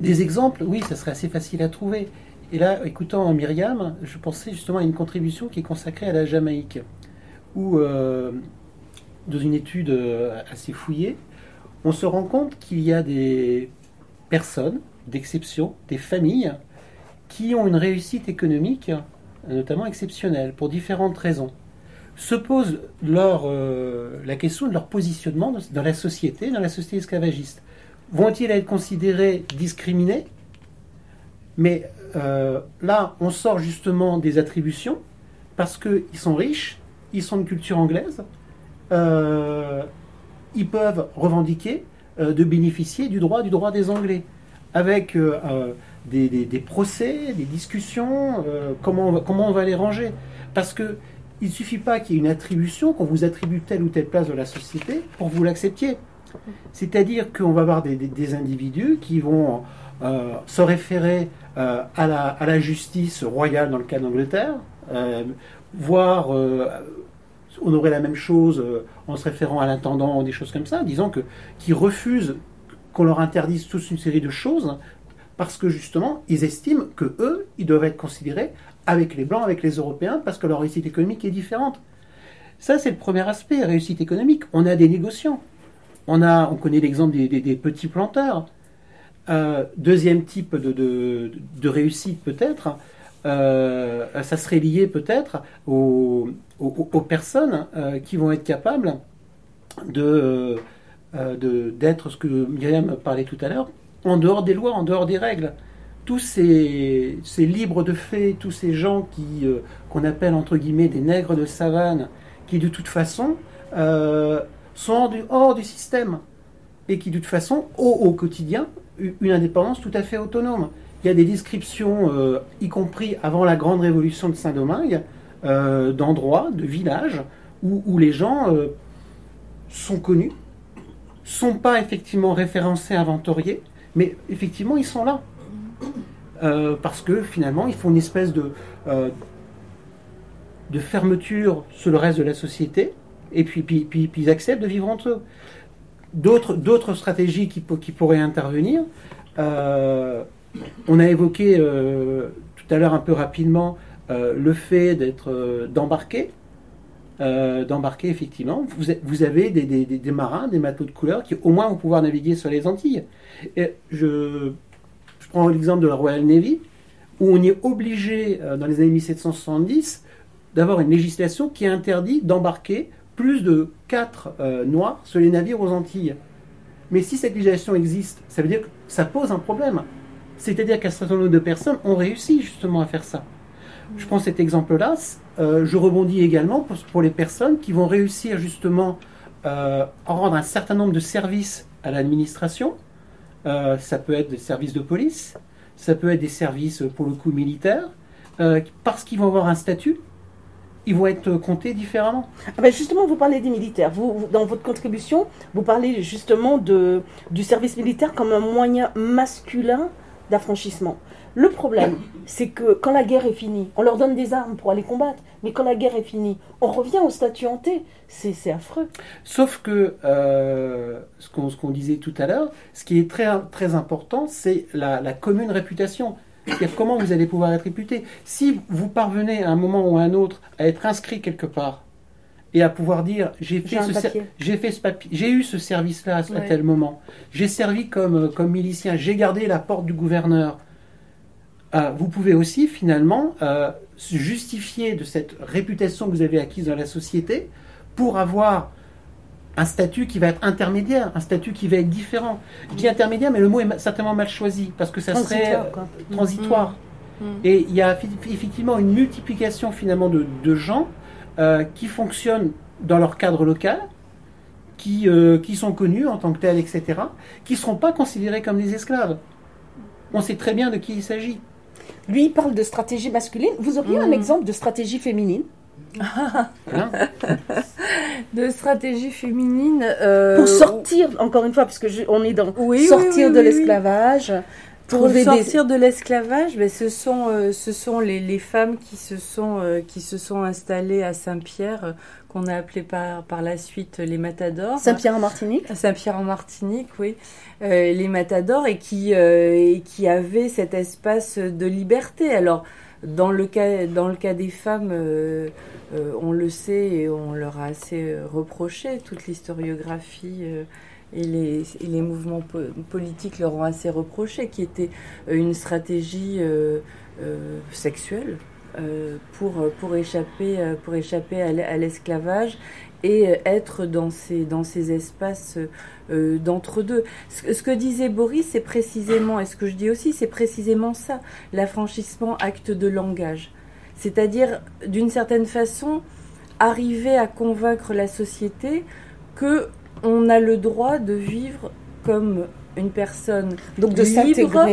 des exemples, oui, ça serait assez facile à trouver. Et là, écoutant Myriam, je pensais justement à une contribution qui est consacrée à la Jamaïque, où, euh, dans une étude euh, assez fouillée, on se rend compte qu'il y a des personnes d'exception, des familles, qui ont une réussite économique, notamment exceptionnelle, pour différentes raisons se pose leur, euh, la question de leur positionnement dans la société, dans la société esclavagiste. Vont-ils être considérés discriminés? Mais euh, là, on sort justement des attributions parce qu'ils sont riches, ils sont de culture anglaise, euh, ils peuvent revendiquer de bénéficier du droit du droit des Anglais, avec des, des, procès, des discussions, comment, on va, comment on va les ranger? Parce que il ne suffit pas qu'il y ait une attribution, qu'on vous attribue telle ou telle place de la société pour que vous l'acceptiez. C'est-à-dire qu'on va avoir des, individus qui vont se référer euh, à, la, justice royale dans le cas d'Angleterre, euh, voire euh, on aurait la même chose en se référant à l'intendant ou des choses comme ça, disons que qui refusent qu'on leur interdise toute une série de choses parce que justement ils estiment que eux ils doivent être considérés avec les blancs, avec les européens parce que leur réussite économique est différente. Ça c'est le premier aspect, réussite économique. On a des négociants. On a, on connaît l'exemple des, petits planteurs euh, deuxième type de, réussite peut-être, euh, ça serait lié peut-être aux, personnes euh, qui vont être capables de, d'être ce que Myriam parlait tout à l'heure, en dehors des lois, en dehors des règles. Tous ces, ces libres de fait, tous ces gens qui, qu'on appelle entre guillemets des nègres de savane, qui de toute façon sont hors du, hors du système et qui de toute façon, au quotidien, une indépendance tout à fait autonome. Il y a des descriptions, euh, y compris avant la grande révolution de Saint-Domingue, euh, d'endroits, de villages, où, les gens euh, sont connus, sont pas effectivement référencés, inventoriés, mais effectivement ils sont là. Parce que finalement ils font une espèce de, de fermeture sur le reste de la société, et puis, puis, puis ils acceptent de vivre entre eux d'autres stratégies qui, pourraient intervenir. Euh, on a évoqué euh, tout à l'heure un peu rapidement euh, le fait d'être d'embarquer. d'embarquer effectivement. Vous, avez des, des, des, marins, des matelots de couleur qui au moins vont pouvoir naviguer sur les Antilles. Et je prends l'exemple de la Royal Navy, où on est obligé, dans les années 1770, d'avoir une législation qui interdit d'embarquer plus de 4 euh, noirs sur les navires aux Antilles. Mais si cette législation existe, ça veut dire que ça pose un problème. C'est-à-dire qu'un certain nombre de personnes ont réussi justement à faire ça. Je prends cet exemple-là. Euh, je rebondis également pour, les personnes qui vont réussir justement euh, à rendre un certain nombre de services à l'administration. Ça peut être des services de police, ça peut être des services pour le coup militaires, parce qu'ils vont avoir un statut ils vont être comptés différemment. Ah ben justement, vous parlez des militaires. Vous, dans votre contribution, vous parlez justement de, du service militaire comme un moyen masculin d'affranchissement. Le problème, c'est que quand la guerre est finie, on leur donne des armes pour aller combattre, mais quand la guerre est finie, on revient au statut hanté. C'est affreux. Sauf que euh, ce qu'on disait tout à l'heure, ce qui est très, très important, c'est la, la commune réputation comment vous allez pouvoir être réputé. Si vous parvenez à un moment ou à un autre à être inscrit quelque part et à pouvoir dire j'ai fait, ce j'ai fait ce papier, j'ai eu ce service-là à, tel moment, j'ai servi comme, euh, comme milicien, j'ai gardé la porte du gouverneur. Euh, vous pouvez aussi finalement euh, justifier de cette réputation que vous avez acquise dans la société pour avoir un statut qui va être intermédiaire, un statut qui va être différent. Je dis intermédiaire, mais le mot est certainement mal choisi, parce que ça serait transitoire. Mm. Mm. Et il y a effectivement une multiplication finalement de, gens euh, qui fonctionnent dans leur cadre local, qui, euh, qui sont connus en tant que tels, etc., qui ne seront pas considérés comme des esclaves. On sait très bien de qui il s'agit. Lui, il parle de stratégie masculine. Vous auriez un mm. exemple de stratégie féminine de stratégie féminine. Euh, pour sortir, encore une fois, parce que on est dans sortir de l'esclavage. Pour sortir de l'esclavage, ben, ce sont, euh, ce sont les, les, femmes qui se sont, euh, qui se sont installées à Saint-Pierre, qu'on a appelé par, par la suite les matadors. Saint-Pierre en Martinique Saint-Pierre en Martinique, oui. les matadors et qui, et qui avaient cet espace de liberté. Alors, dans le cas, dans le cas des femmes, euh, euh, on le sait et on leur a assez reproché, toute l'historiographie euh, et, les, mouvements politiques leur ont assez reproché, qui était une stratégie sexuelle pour, pour, échapper, pour échapper à l'esclavage et être dans ces, dans ces espaces d'entre-deux. Ce, que disait Boris, c'est précisément, et ce que je dis aussi, c'est précisément ça, l'affranchissement acte de langage. C'est-à-dire, d'une certaine façon, arriver à convaincre la société que on a le droit de vivre comme une personne donc de libre,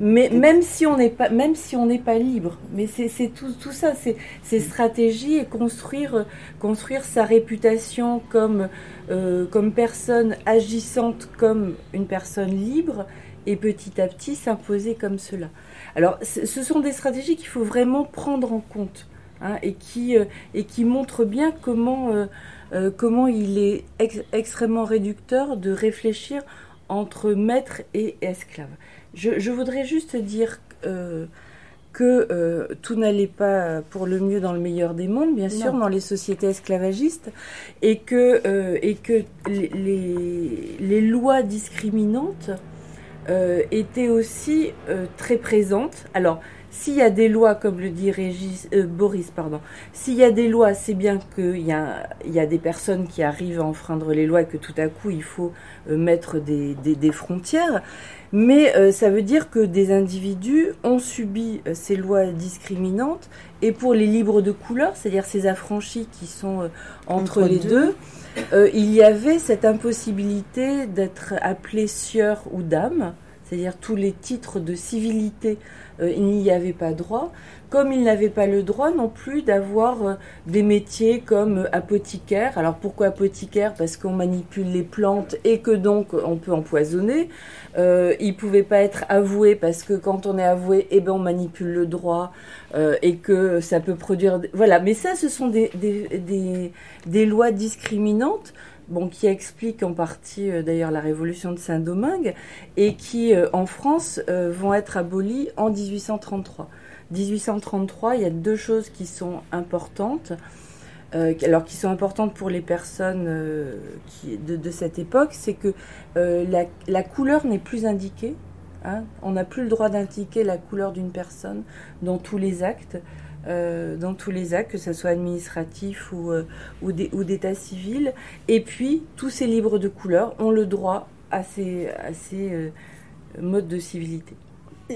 mais même si on n'est pas même si on n'est pas libre. Mais c'est tout, tout ça c'est ces stratégies et construire construire sa réputation comme euh, comme personne agissante comme une personne libre et petit à petit s'imposer comme cela. Alors ce sont des stratégies qu'il faut vraiment prendre en compte hein, et qui euh, et qui montrent bien comment euh, euh, comment il est extrêmement réducteur de réfléchir entre maître et esclave. Je, voudrais juste dire euh, que euh, tout n'allait pas pour le mieux dans le meilleur des mondes, bien sûr, dans les sociétés esclavagistes, et que, et que les, les, lois discriminantes étaient aussi très présentes. Alors, s'il y a des lois, comme le dit Régis, euh, Boris, pardon, s'il y a des lois, c'est bien qu'il y a, il y a des personnes qui arrivent à enfreindre les lois et que tout à coup il faut euh, mettre des, des, frontières. Mais euh, ça veut dire que des individus ont subi ces lois discriminantes et pour les libres de couleur, c'est-à-dire ces affranchis qui sont entre, les deux, il y avait cette impossibilité d'être appelé sieur ou dame, c'est-à-dire tous les titres de civilité euh, il n'y avait pas droit, comme il n'avait pas le droit non plus d'avoir euh, des métiers comme apothicaire. Alors pourquoi apothicaire? Parce qu'on manipule les plantes et que donc on peut empoisonner. Euh, il pouvait pas être avoué parce que quand on est avoué, eh ben on manipule le droit euh, et que ça peut produire. Voilà, mais ça, ce sont des, des, des lois discriminantes qui explique en partie euh, d'ailleurs la révolution de Saint-Domingue et qui euh, en France euh, vont être abolies en 1833. 1833, il y a deux choses qui sont importantes. alors qui sont importantes pour les personnes de, cette époque, c'est que la, la, couleur n'est plus indiquée. Hein. On n'a plus le droit d'indiquer la couleur d'une personne dans tous les actes. Euh, dans tous les actes, que ce soit administratif ou, euh, ou d'état civil. Et puis, tous ces livres de couleur ont le droit à ces, à ces euh, modes de civilité.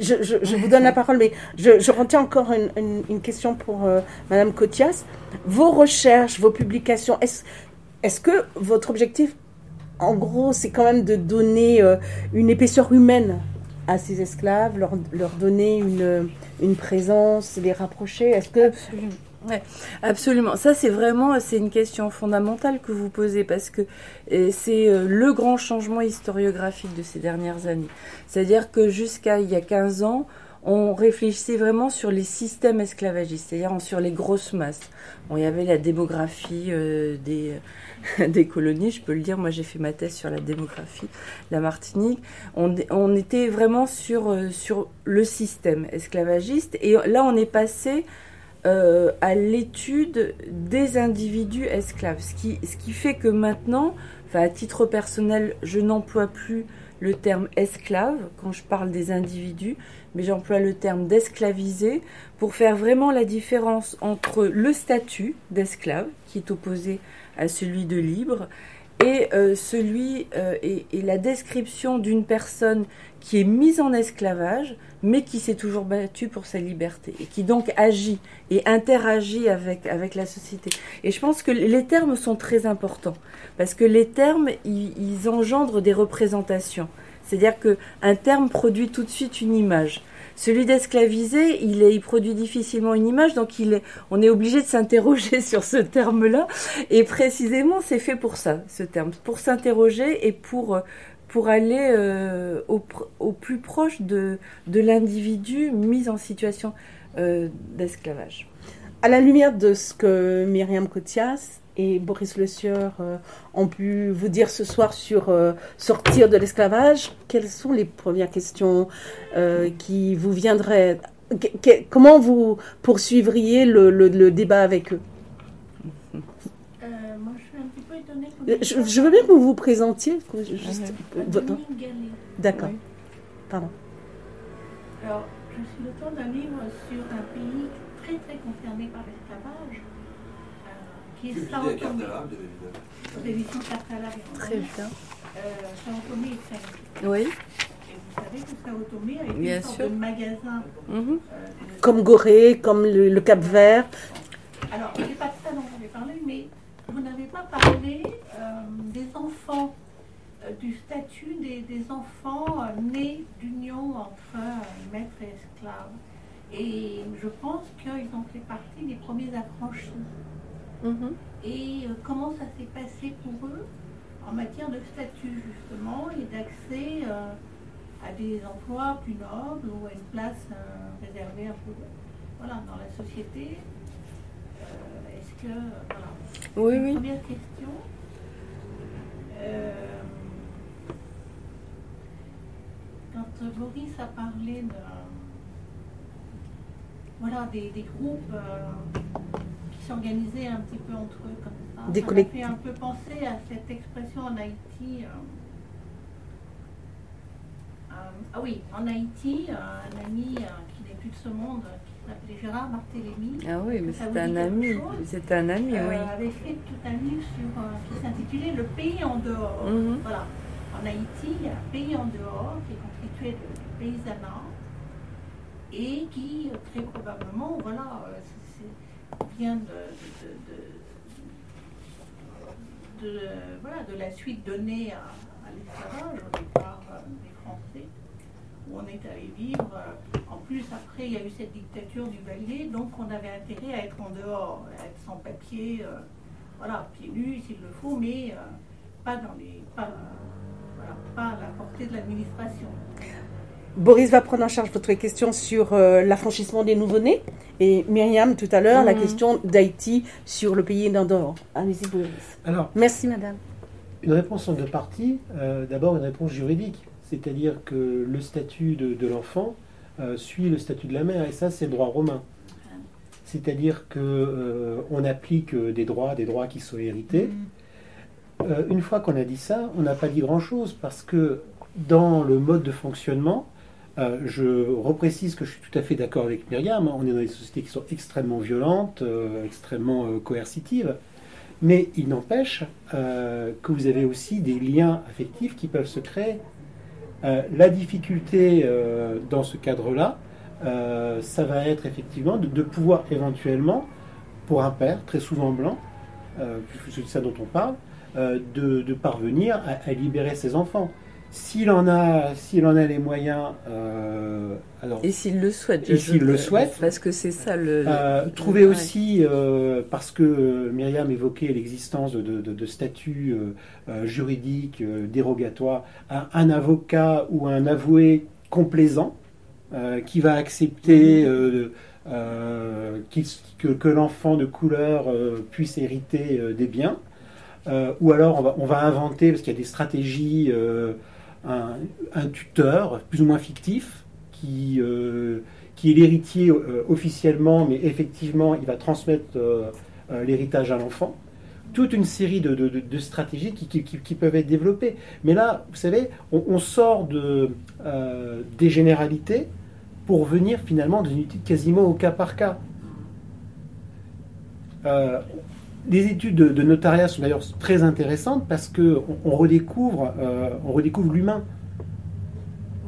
Je, je, vous donne la parole, mais je, je retiens encore une, une, question pour Madame Cotias. Vos recherches, vos publications, est-ce est que votre objectif, en gros, c'est quand même de donner une épaisseur humaine à ces esclaves, leur, leur donner une, une présence, les rapprocher Est-ce que absolument. absolument. Ça, c'est vraiment, c'est une question fondamentale que vous posez parce que c'est euh, le grand changement historiographique de ces dernières années. C'est-à-dire que jusqu'à il y a 15 ans, on réfléchissait vraiment sur les systèmes esclavagistes, c'est-à-dire sur les grosses masses. Bon, il y avait la démographie euh, des, colonies, je peux le dire. Moi, j'ai fait ma thèse sur la démographie, la Martinique. On, était vraiment sur, euh, sur le système esclavagiste. Et là, on est passé euh, à l'étude des individus esclaves. Ce qui, ce qui fait que maintenant, à titre personnel, je n'emploie plus le terme esclave quand je parle des individus, mais j'emploie le terme d'esclavisé pour faire vraiment la différence entre le statut d'esclave, qui est opposé à celui de libre, et euh, celui euh, et, la description d'une personne qui est mise en esclavage, mais qui s'est toujours battue pour sa liberté et qui donc agit et interagit avec avec la société. Et je pense que les termes sont très importants parce que les termes ils engendrent des représentations. C'est-à-dire que un terme produit tout de suite une image. Celui d'esclaviser, il, il produit difficilement une image, donc il est, on est obligé de s'interroger sur ce terme-là. Et précisément, c'est fait pour ça, ce terme, pour s'interroger et pour pour aller euh, au, au, plus proche de, de l'individu mis en situation euh, d'esclavage. À la lumière de ce que Myriam Cotias et Boris Le Sieur euh, ont pu vous dire ce soir sur euh, sortir de l'esclavage, quelles sont les premières questions euh, qui vous viendraient Comment vous poursuivriez le, le, débat avec eux? Moi, je suis un petit peu étonnée. Je, veux bien que vous vous présentiez. Juste, D'accord. Pardon. Alors, je suis l'auteur d'un livre sur un pays très très concernés par l'esclavage, aux éditions Cartala. bien Très bien. Euh, Sao Tomé est très Oui. Et vous savez que Sao Tomé a été Bien une sorte sûr. de magasin. Euh, de- Comme Gorée, comme le, le Cap Vert. Alors, ce n'est pas de ça dont vous avez parlé, mais vous n'avez pas parlé euh, des enfants, euh, du statut des, des enfants euh, nés d'union entre euh, maître et esclave. Et je pense qu'ils ont fait partie des premiers affranchis. Mhm. Et euh, comment ça s'est passé pour eux en matière de statut, justement, et d'accès euh, à des emplois plus nobles ou à une place euh, réservée peu voilà, dans la société? Euh, Est-ce que. voilà. Oui, Une oui. Première question. Quand Boris a parlé de. Voilà, des, des groupes s'organisaient un petit peu entre eux comme ça. Des ça m'a fait un peu penser à cette expression en Haïti. euh, euh, ah oui, en Haïti, euh, un ami qui n'est plus de ce monde, qui s'appelait Gérard Barthélémy, Ah oui, mais c'est un quelque ami. C'est un ami, oui. avait fait tout un livre sur, qui s'intitulait Le pays en dehors. Mhm. Voilà. En Haïti, il y a un pays en dehors qui est constitué de, de paysanat et qui, très probablement, voilà, vient de, de, de- la suite donnée à, à l'esclavage au départ euh, des Français, où on est allé vivre. euh, en plus, après, il y a eu cette dictature du Valier, donc on avait intérêt à être en dehors, à être sans papier, euh, voilà, pieds nus s'il le faut, mais pas dans les, pas, pas à la portée de l'administration. Boris va prendre en charge votre question sur euh, l'affranchissement des nouveau-nés. Et Myriam, tout à l'heure, la Mhm. question d'Haïti sur le pays dehors. Allez-y, Boris. Alors, Merci, madame. une réponse en deux parties. Euh, D'abord, une réponse juridique, c'est-à-dire que le statut de, de l'enfant euh, suit le statut de la mère, et ça, c'est le droit romain. C'est-à-dire que on applique des droits, des droits qui sont hérités. Euh, une fois qu'on a dit ça, on n'a pas dit grand-chose parce que dans le mode de fonctionnement, euh, je reprécise que je suis tout à fait d'accord avec Myriam. On est dans des sociétés qui sont extrêmement violentes, euh, extrêmement euh, coercitives. Mais il n'empêche que vous avez aussi des liens affectifs qui peuvent se créer. La difficulté dans ce cadre-là, ça va être effectivement de, pouvoir éventuellement, pour un père, très souvent blanc, c'est de ça dont on parle, de, parvenir à libérer ses enfants. S'il en a, s'il en a les moyens, euh, alors Et s'il le souhaite. Et s'il le souhaite. Parce que c'est ça le. euh, trouver ouais. aussi, euh, parce que Myriam évoquait l'existence de, de- statuts juridiques dérogatoires, un, un avocat ou un avoué complaisant qui va accepter qu'il- que, que l'enfant de couleur puisse hériter des biens. Ou alors on va, on va inventer, parce qu'il y a des stratégies, un, tuteur plus ou moins fictif qui, euh, est l'héritier euh, officiellement, mais effectivement il va transmettre euh, l'héritage à l'enfant. Toute une série de, stratégies qui, peuvent être développées. Mais là, vous savez, on, sort de, des généralités pour venir finalement dans une étude quasiment au cas par cas. Les études de, de notariat sont d'ailleurs très intéressantes parce que on, redécouvre, euh, on redécouvre l'humain.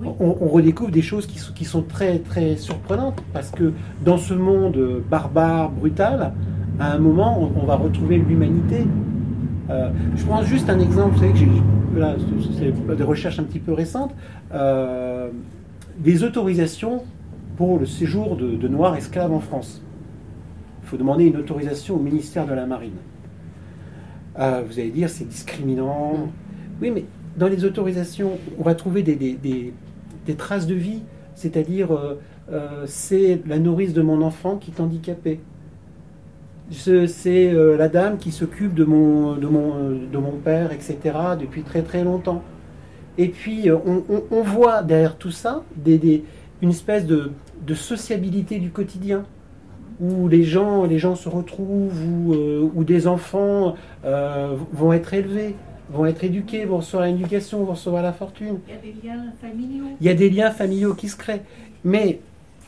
Oui. On, on redécouvre des choses qui sont, qui sont très très surprenantes parce que dans ce monde barbare, brutal, à un moment, on, on va retrouver l'humanité. Euh, je prends juste un exemple, vous savez que j'ai, c'est c'est des recherches un petit peu récentes, euh, des autorisations pour le séjour de, de Noirs esclaves en France. Il faut demander une autorisation au ministère de la Marine. Euh, vous allez dire, c'est discriminant. Oui, mais dans les autorisations, on va trouver des, des- des- des traces de vie. C'est-à-dire, euh, euh, c'est la nourrice de mon enfant qui est handicapée. Ce- C'est la dame qui s'occupe de mon, de, mon, de mon père, etc., depuis très très longtemps. Et puis, on, on- on voit derrière tout ça des- une espèce de, de sociabilité du quotidien où les gens, les gens se retrouvent, où, euh, où des enfants euh, vont être élevés, vont être éduqués, vont recevoir l'éducation, vont recevoir la fortune. Il y a des liens familiaux. Il y a des liens familiaux qui se créent. Mais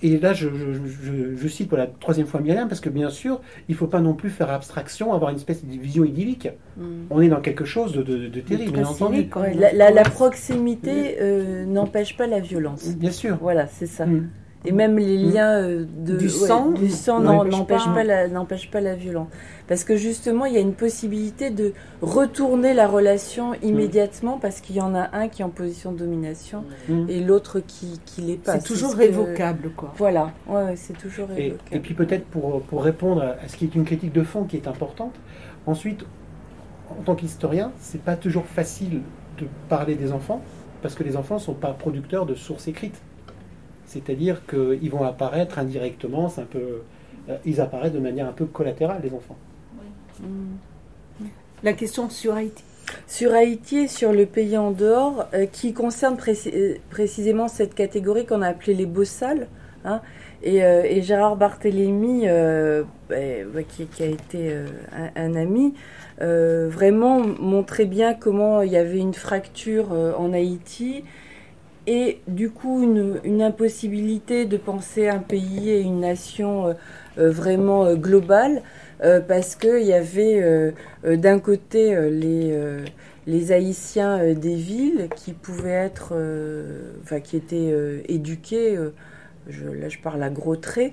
et là, je, je, je, cite pour la troisième fois Myriam, parce que bien sûr, il ne faut pas non plus faire abstraction, avoir une espèce de vision idyllique. Mm. On est dans quelque chose de, de, terrible, bien entendu. La, la, proximité euh, n'empêche pas la violence. Bien sûr. Voilà, c'est ça. Mm. Et même les mm. liens euh, de, du sang, du sang n'empêchent pas, la, pas la violence. Parce que justement, il y a une possibilité de retourner la relation immédiatement parce qu'il y en a un qui est en position de domination mm. et l'autre qui, qui l'est pas. C'est toujours révocable, quoi. Voilà, ouais, c'est toujours révocable. Et, puis peut-être pour, pour répondre à ce qui est une critique de fond qui est importante, ensuite, en tant qu'historien, c'est pas toujours facile de parler des enfants parce que les enfants ne sont pas producteurs de sources écrites. C'est-à-dire qu'ils vont apparaître indirectement, c'est un peu, euh, ils apparaissent de manière un peu collatérale, les enfants. La question sur Haïti. Sur Haïti et sur le pays en dehors, euh, qui concerne euh, précisément cette catégorie qu'on a appelée les bossales. Hein, et, Gérard Barthélémy, bah, bah, qui, a été un, ami, vraiment montrait bien comment il y avait une fracture en Haïti et du coup une, impossibilité de penser un pays et une nation euh, euh, vraiment euh, globale parce qu'il y avait d'un côté les, les Haïtiens des villes qui pouvaient être, enfin qui étaient éduqués, là je parle à gros traits,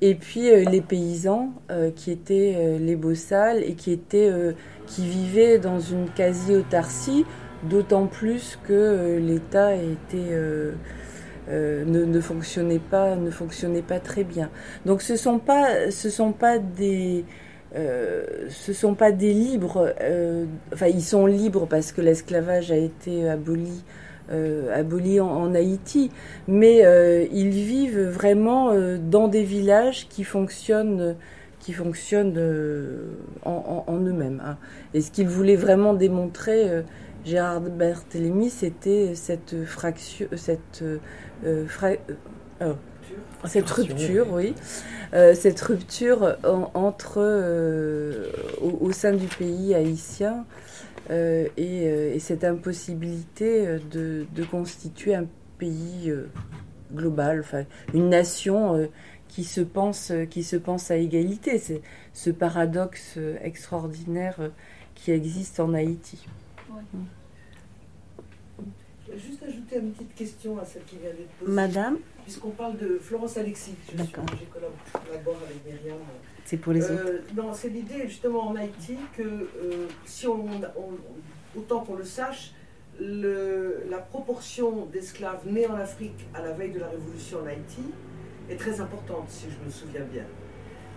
et puis les paysans qui étaient les bossales et qui étaient qui vivaient dans une quasi-autarcie D'autant plus que euh, l'État était euh, euh, ne, fonctionnait pas, ne fonctionnait pas très bien. Donc ce sont pas, ce sont pas des, ce sont pas des libres. enfin, ils sont libres parce que l'esclavage a été aboli. aboli en, Haïti, mais ils vivent vraiment dans des villages qui fonctionnent, qui fonctionnent en, eux-mêmes. Hein. Et ce qu'ils voulaient vraiment démontrer, Gérard Barthélemy, c'était cette fraction, cette, euh, euh, euh, cette rupture, oui, cette rupture entre au, sein du pays haïtien et, cette impossibilité de, constituer un pays global, enfin une nation qui se pense qui se pense à égalité. C'est ce paradoxe extraordinaire qui existe en Haïti. Je vais juste ajouter une petite question à celle qui vient d'être posée. Madame Puisqu'on parle de Florence Alexis, je collabore avec Myriam. C'est pour les euh, autres. non, c'est l'idée justement en Haïti que euh, si on, autant qu'on le sache, le, la proportion d'esclaves nés en Afrique à la veille de la révolution en Haïti est très importante, si je me souviens bien.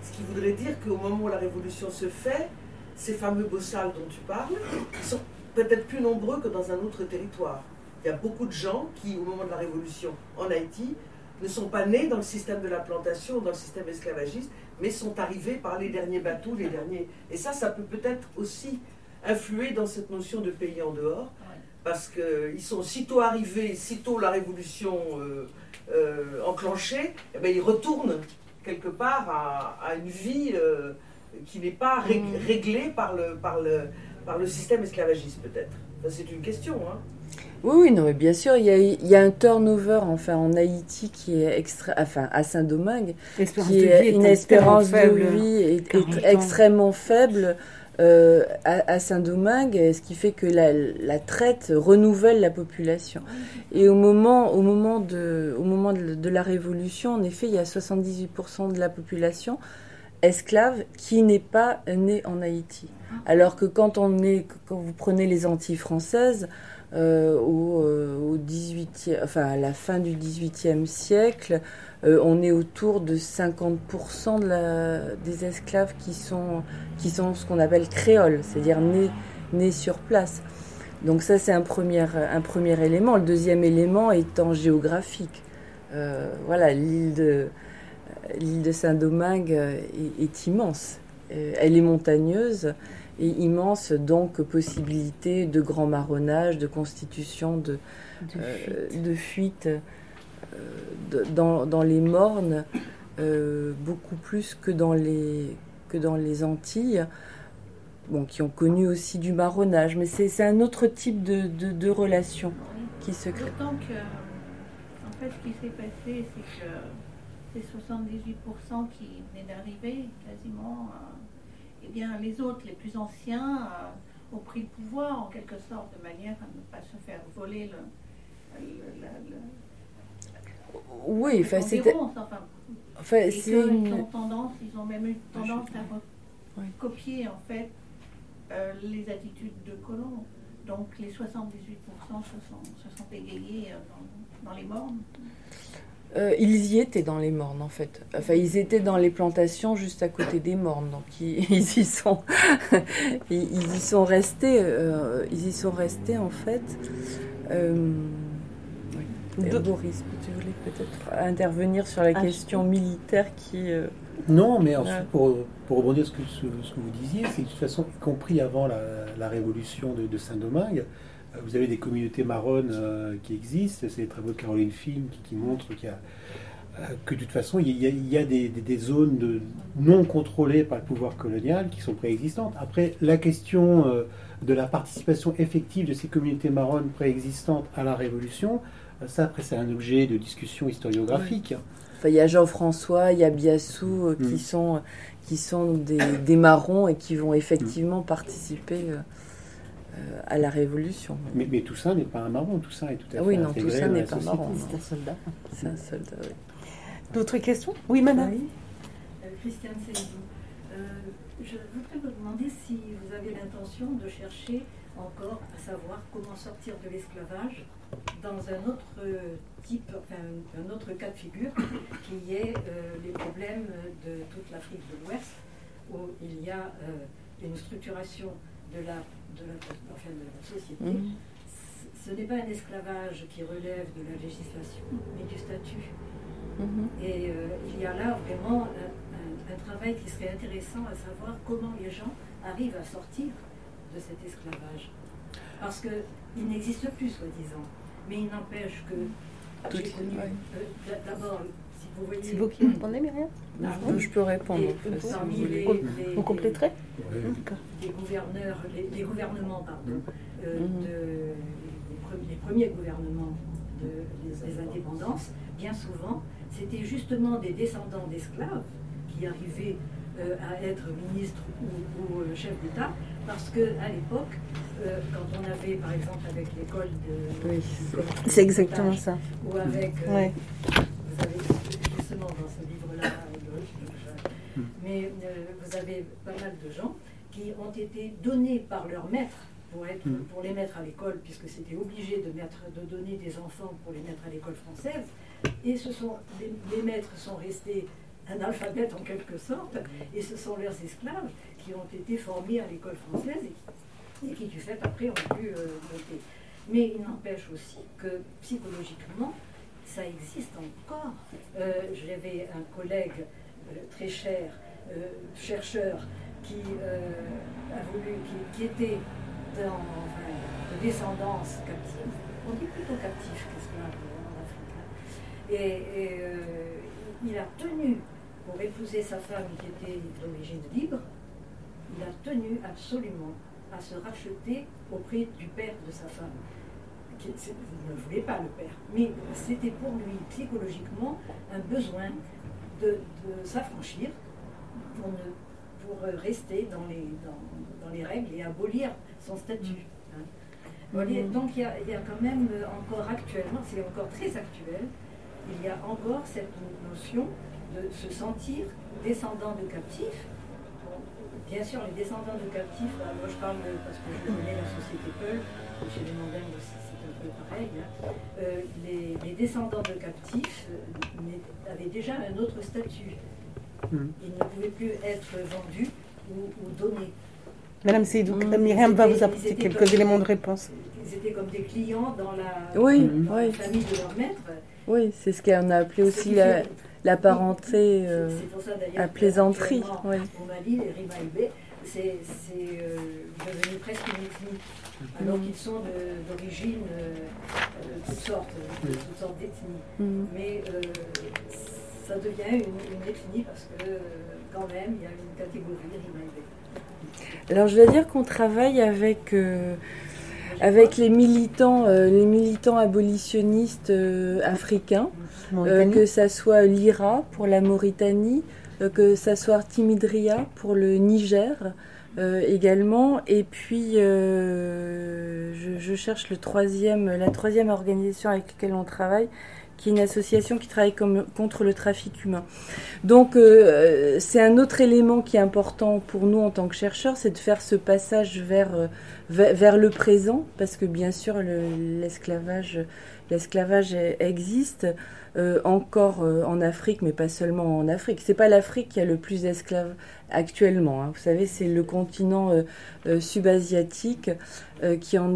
Ce qui voudrait dire qu'au moment où la révolution se fait, ces fameux bossals dont tu parles, sont peut-être plus nombreux que dans un autre territoire. Il y a beaucoup de gens qui, au moment de la révolution en Haïti, ne sont pas nés dans le système de la plantation, dans le système esclavagiste, mais sont arrivés par les derniers bateaux, les derniers. Et ça, ça peut peut-être aussi influer dans cette notion de pays en dehors, parce qu'ils sont sitôt arrivés, sitôt la révolution euh, euh, enclenchée, eh bien, ils retournent quelque part à, une vie. Euh, qui n'est pas mm. réglé par le, par, le, par le système esclavagiste, peut-être C'est une question. Hein. Oui, oui, non, mais bien sûr, il y, a, il y a un turnover enfin, en Haïti qui est extra, enfin, à Saint-Domingue, qui est, une espérance de vie est, extrêmement faible. Euh, à, Saint-Domingue, ce qui fait que la, la, traite renouvelle la population. Et au moment, au moment, de, au moment de, de la Révolution, en effet, il y a 78% de la population esclave qui n'est pas né en Haïti. Alors que quand on est, quand vous prenez les Antilles françaises, euh, au, 18 euh, enfin à la fin du XVIIIe siècle, euh, on est autour de 50% de la, des esclaves qui sont, qui sont ce qu'on appelle créoles, c'est-à-dire nés, nés sur place. Donc ça c'est un premier, un premier élément. Le deuxième élément étant géographique. voilà, l'île de, l'île de Saint-Domingue euh, est, immense. Euh, elle est montagneuse et immense, donc possibilité de grand marronnage, de constitution de, de fuite, euh, dans, les mornes, beaucoup plus que dans les, que dans les Antilles. Bon, qui ont connu aussi du marronnage, mais c'est un autre type de, de, relation qui se crée. D'autant que, en fait, ce qui s'est passé, c'est que ces 78% qui venaient d'arriver, quasiment, euh, eh bien, les autres, les plus anciens, euh, ont pris le pouvoir en quelque sorte, de manière à ne pas se faire voler le. le, oui, enfin, c'était. Enfin, ils, ont tendance, ils ont même eu tendance à copier en fait euh, les attitudes de colons. Donc les 78% se sont, se sont égayés dans, dans les mornes. Euh, ils y étaient dans les mornes en fait. Enfin, ils étaient dans les plantations juste à côté des mornes, donc ils, y sont, ils, y sont restés. Euh, ils y sont restés en fait. Euh, Boris, tu voulais peut-être intervenir sur la ah, question militaire qui. Non, mais ensuite, pour, pour rebondir sur ce, ce, que vous disiez, c'est de toute façon, y compris avant la, révolution de, de Saint-Domingue, vous avez des communautés marronnes euh, qui existent, c'est les travaux de Caroline Film qui, montrent qu'il y a, euh, que de toute façon, il y a, des, zones de, non contrôlées par le pouvoir colonial qui sont préexistantes. Après, la question euh, de la participation effective de ces communautés marronnes préexistantes à la Révolution, ça, après, c'est un objet de discussion historiographique. Enfin, il y a Jean-François, il y a Biassou qui, mm. sont, qui sont des, des, marrons et qui vont effectivement participer euh, à la Révolution. Mais, mais Toussaint n'est pas un marron, Toussaint est tout à fait Oui, non, Toussaint n'est pas un marron. C'est un soldat. C'est un soldat, oui. D'autres questions? Oui, madame. Oui. Euh, Christiane Seydou. Euh, je voudrais vous demander si vous avez l'intention de chercher encore à savoir comment sortir de l'esclavage dans un autre type, enfin un autre cas de figure, qui est les problèmes de toute l'Afrique de l'Ouest, où il y a une structuration de la de la, de la société, mhm. ce n'est pas un esclavage qui relève de la législation, mais du statut. Mhm. Et euh, il y a là vraiment un, travail qui serait intéressant à savoir comment les gens arrivent à sortir de cet esclavage. Parce qu'il n'existe plus, soi-disant. Mais il n'empêche que j'ai connu euh, d'abord c'est vous qui répondez, Myriam Je peux répondre. vous compléterez Les gouverneurs, les, gouvernements, pardon, euh, mhm. les, premiers gouvernements des, indépendances, bien souvent, c'était justement des descendants d'esclaves qui arrivaient euh, à être ministres ou, euh, chefs d'État, parce qu'à l'époque, quand on avait, par exemple, avec l'école de... Oui, c'est exactement ça. Ou avec... vous avez dans ce livre-là, hmm. mais euh, vous avez pas mal de gens qui ont été donnés par leur maître pour, être, hmm. pour les mettre à l'école, puisque c'était obligé de, mettre, de donner des enfants pour les mettre à l'école française. Et ce sont, les, maîtres sont restés analphabètes en quelque sorte, et ce sont leurs esclaves qui ont été formés à l'école française et, qui, du fait, après, ont pu euh, monter. Mais il n'empêche aussi que psychologiquement, ça existe encore. Euh, J'avais un collègue euh, très cher, euh, chercheur, qui a voulu, qui, était dans, de descendance captive. On dit plutôt captif qu'esclave en Afrique. Hein. Et, il a tenu, pour épouser sa femme qui était d'origine libre, il a tenu absolument à se racheter auprès du père de sa femme ne voulait pas le père, mais c'était pour lui psychologiquement un besoin de, s'affranchir pour, pour rester dans les, dans, les règles et abolir son statut. Hein. Mm. Donc il y, a, il y, a, quand même encore actuellement, c'est encore très actuel, il y a encore cette notion de se sentir descendant de captifs. bien sûr, les descendants de captifs, moi je parle parce que je connais la société Peul, chez les mondains pareil. Hein. Euh, les, descendants de captifs euh, avaient déjà un autre statut. Hmm. Ils ne pouvaient plus être vendus ou, donnés. Madame Seydou, hmm. Myriam va vous apporter quelques éléments de réponse. Ils étaient comme des clients dans la, famille de leur maître. Oui, c'est ce qu'on a appelé aussi la, parenté euh, à plaisanterie. Oui. Au Mali, les Rimaïbé, c'est devenu presque une ethnie alors qu'ils sont d'origine euh, de toutes sortes, de toutes sortes d'ethnies. Mm. Mais euh, ça devient une, ethnie parce que quand même, il y a une catégorie Alors je dois dire qu'on travaille avec... Euh, avec les militants, les militants abolitionnistes africains, que ça soit l'IRA pour la Mauritanie, que ça soit Timidria pour le Niger. également. Et puis, je, je, cherche la troisième organisation avec laquelle on travaille, qui est une association qui travaille contre le trafic humain. Donc euh, c'est un autre élément qui est important pour nous en tant que chercheurs, c'est de faire ce passage vers, euh, vers, le présent, parce que bien sûr l'esclavage existe euh, encore en Afrique, mais pas seulement en Afrique. C'est pas l'Afrique qui a le plus d'esclaves actuellement. Hein. Vous savez, c'est le continent subasiatique qui en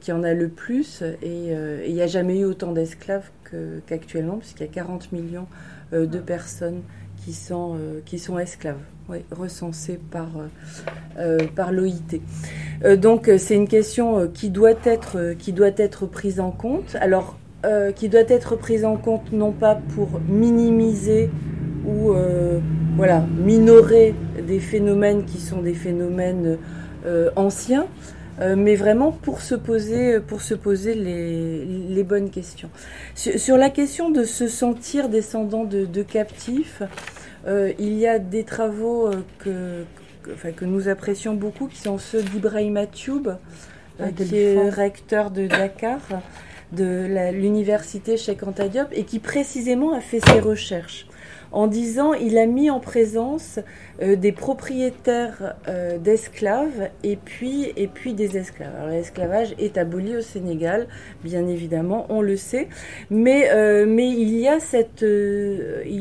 qui en a le plus, et il n'y a jamais eu autant d'esclaves qu'actuellement, puisqu'il y a 40 millions euh, de personnes qui sont, euh, qui sont esclaves, recensées par, euh, par l'OIT. donc c'est une question qui, doit être, qui doit être prise en compte. Alors, qui doit être prise en compte non pas pour minimiser ou voilà, minorer des phénomènes qui sont des phénomènes anciens, euh, mais vraiment pour se poser, pour se poser les, les bonnes questions. Sur, la question de se sentir descendant de, de captifs, euh, il y a des travaux euh, que, que, enfin, que, nous apprécions beaucoup, qui sont ceux d'Ibrahim Atioub, euh, qui est recteur de Dakar, de l'université Cheikh Anta Diop, et qui précisément a fait ses recherches en disant il a mis en présence euh, des propriétaires euh, d'esclaves et puis, et puis des esclaves. Alors l'esclavage est aboli au Sénégal, bien évidemment, on le sait, mais, euh, il,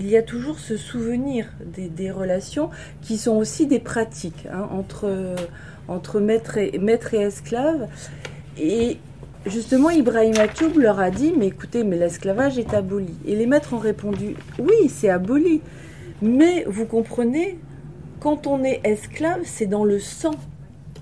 y a toujours ce souvenir des, relations qui sont aussi des pratiques hein, entre, entre maître et, maître esclave. Et Justement, Ibrahim Atioub leur a dit, mais écoutez, mais l'esclavage est aboli. Et les maîtres ont répondu, oui, c'est aboli. Mais vous comprenez, quand on est esclave, c'est dans le sang.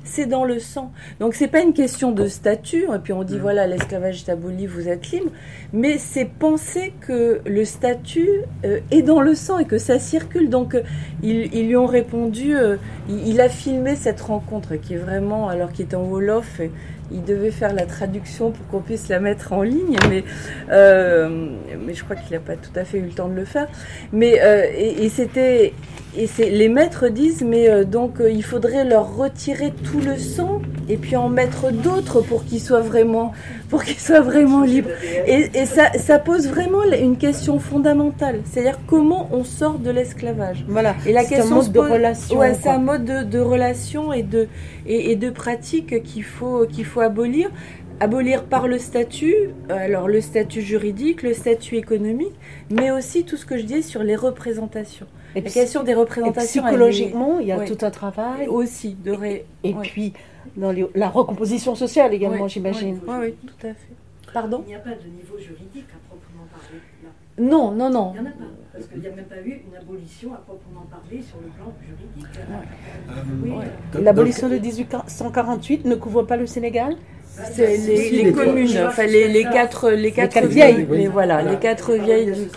C'est dans le sang. Donc c'est pas une question de statut, et puis on dit mm. voilà, l'esclavage est aboli, vous êtes libre, mais c'est penser que le statut euh, est dans le sang et que ça circule. Donc euh, ils, lui ont répondu, euh, il, a filmé cette rencontre qui est vraiment, alors qu'il est en Wolof, il devait faire la traduction pour qu'on puisse la mettre en ligne, mais, euh, je crois qu'il n'a pas tout à fait eu le temps de le faire. Mais euh, et, c'était et c'est les maîtres disent mais euh, donc il faudrait leur retirer tout le sang et puis en mettre d'autres pour qu'ils soient vraiment pour qu'ils soient vraiment libres. Et, et ça, ça pose vraiment une question fondamentale, c'est-à-dire comment on sort de l'esclavage. Voilà. Et la question un mode de relation. Ouais, c'est un mode de, de relation et de et, et de pratique qu'il faut qu'il faut abolir. Abolir par le statut, euh, alors le statut juridique, le statut économique, mais aussi tout ce que je dis sur les représentations. Et la question des représentations. psychologiquement, il y a tout un travail. Aussi, de Et, puis, dans la recomposition sociale également, j'imagine. Oui, oui, tout à fait. Pardon? Il n'y a pas de niveau juridique à proprement parler. Non, non, non. Il n'y en a pas. Parce qu'il n'y a même pas eu une abolition à proprement parler sur le plan juridique. Euh, euh, L'abolition de 1848 ne couvre pas le Sénégal? C'est les, communes, enfin les, les, quatre, les quatre, vieilles, mais voilà, les quatre vieilles du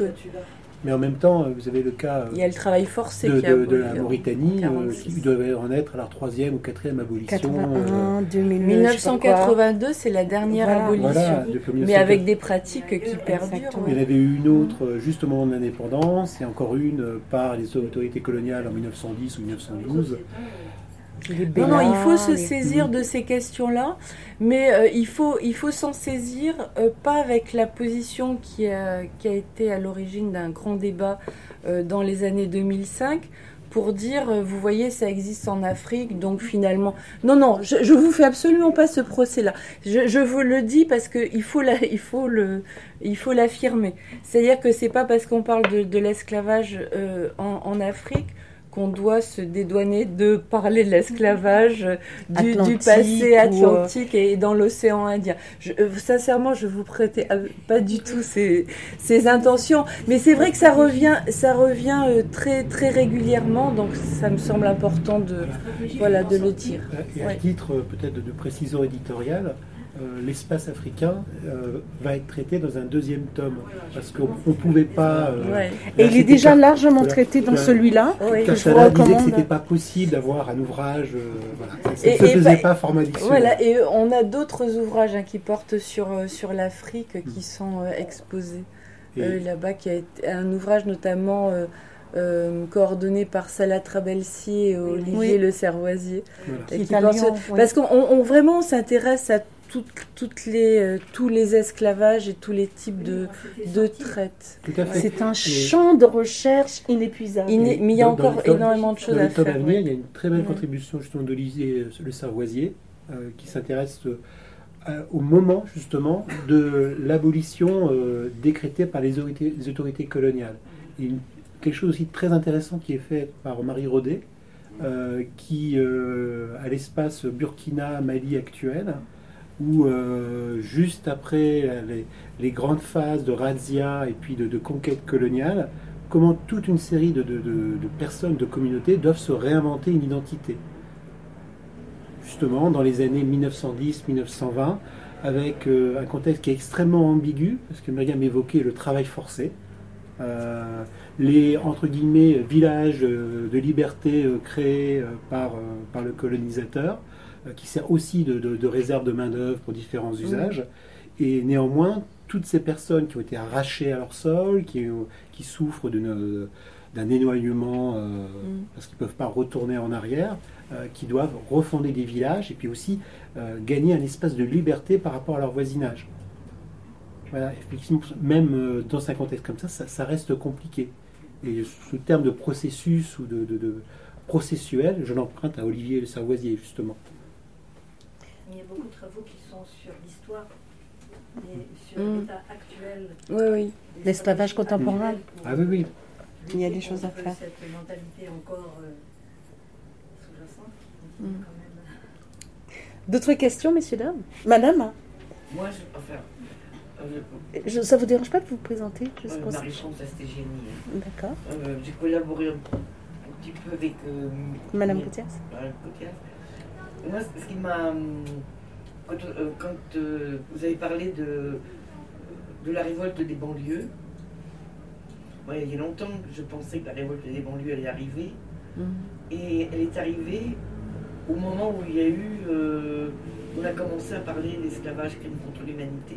mais en même temps, vous avez le cas Il y a le travail forcé de, de, de la Mauritanie, euh, qui devait en être à leur troisième ou quatrième abolition. 81, 2009, 1982, c'est la dernière abolition, voilà, mais avec des pratiques qui perdurent. Il y en avait eu une autre juste au moment de l'indépendance, et encore une par les autorités coloniales en 1910 ou 1912. Non, non, il faut se saisir de ces questions-là, mais euh, il faut, il faut s'en saisir euh, pas avec la position qui a, qui a été à l'origine d'un grand débat euh, dans les années 2005 pour dire, vous voyez, ça existe en Afrique, donc finalement, non, non, je, je vous fais absolument pas ce procès-là. Je, je, vous le dis parce que il faut la, il faut le, il faut l'affirmer. C'est-à-dire que c'est pas parce qu'on parle de, de l'esclavage en, en Afrique qu'on doit se dédouaner de parler de l'esclavage du, du, passé atlantique et dans l'océan Indien. Je, euh, sincèrement, je vous prêtais pas du tout ces, ces intentions, mais c'est vrai que ça revient, ça revient euh, très très régulièrement, donc ça me semble important de voilà de le dire. Et à titre euh, peut-être de précision éditoriale, euh, l'espace africain euh, va être traité dans un deuxième tome. Parce qu'on ne pouvait pas. euh, Ouais. Et il est déjà largement traité dans celui-là. Oui. Cartala disait que c'était pas possible d'avoir un ouvrage. euh, voilà. Ça ne se faisait pas- pas format dictionnaire. Voilà, et on a d'autres ouvrages hein, qui portent sur, sur l'Afrique qui Mm. sont euh, exposés euh, là-bas, qui a été un ouvrage notamment euh, euh, coordonné par Salah Trabelsi et Olivier Oui. Le Cervoisier. voilà. et Qui qui est à pense- Lyon, oui. Parce qu'on on- vraiment s'intéresse à toutes, toutes les, euh, tous les esclavages et tous les types de, de fait. C'est un Et- champ de recherche inépuisable. Mais il y a encore tome- énormément de choses Dans à le tome faire. à venir, oui. il y a une très belle Ouais. contribution justement d'Olivier euh, Le Sarvoisier euh, qui s'intéresse euh, au moment justement de l'abolition euh, décrétée par les autorités, les autorités coloniales. Et une- quelque chose aussi de très intéressant qui est fait par Marie Rodet, euh, qui euh, à l'espace Burkina-Mali actuel, où euh, juste après les, grandes phases de razzia et puis de, conquête coloniale, comment toute une série de, personnes, de communautés doivent se réinventer une identité. Justement, dans les années 1910-1920, avec euh, un contexte qui est extrêmement ambigu, parce que Myriam évoquait le travail forcé, euh, les entre guillemets villages de liberté créés par, le colonisateur, qui sert aussi de, de- de réserve de main-d'œuvre pour différents usages. Et néanmoins, toutes ces personnes qui ont été arrachées à leur sol, qui, ont- qui souffrent d'une- d'un éloignement euh, Mm. parce qu'ils ne peuvent pas retourner en arrière, euh, qui doivent refonder des villages et puis aussi euh, gagner un espace de liberté par rapport à leur voisinage. Voilà, effectivement, même euh, dans un contexte comme ça, ça, ça reste compliqué. Et sous le terme de processus ou de, de- de processuel, je l'emprunte à Olivier Le Sarvoisier, justement. A beaucoup de travaux qui sont sur l'histoire et sur Mm. l'état actuel. Oui, oui. L'esclavage contemporain. Ah oui, oui. Il y a des choses à faire. Cette mentalité encore euh, sous-jacente. même- D'autres questions, messieurs, dames? Madame, Moi, je, enfin, euh, je, ça vous dérange pas de vous présenter? Juste euh, Astegénie. D'accord. Euh, J'ai collaboré un, un petit peu avec euh, Madame Coutias Madame. Moi, ce qui m'a. hum, Quand, euh, quand, euh, vous avez parlé de, de la révolte des banlieues, moi, il y a longtemps que je pensais que la révolte des banlieues allait arriver. Mm. Et elle est arrivée au moment où il y a eu. euh, on a commencé à parler d'esclavage, crime contre l'humanité.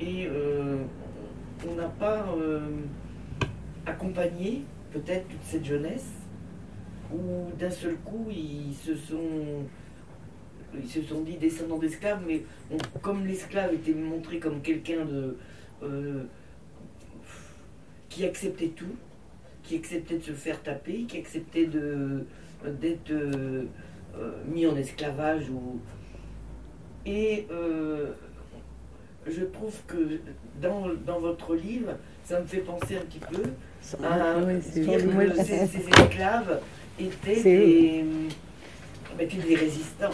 Et on n'a pas accompagné peut-être toute cette jeunesse où d'un seul coup ils se sont. Ils se sont dit descendants d'esclaves, mais on- comme l'esclave était montré comme quelqu'un de. euh, qui acceptait tout, qui acceptait de se faire taper, qui acceptait de d'être euh, mis en esclavage ou et euh, je trouve que dans, dans votre livre ça me fait penser un petit peu à Oui, c'est dire joli. que ces, ces esclaves étaient des, bah, étaient des résistants.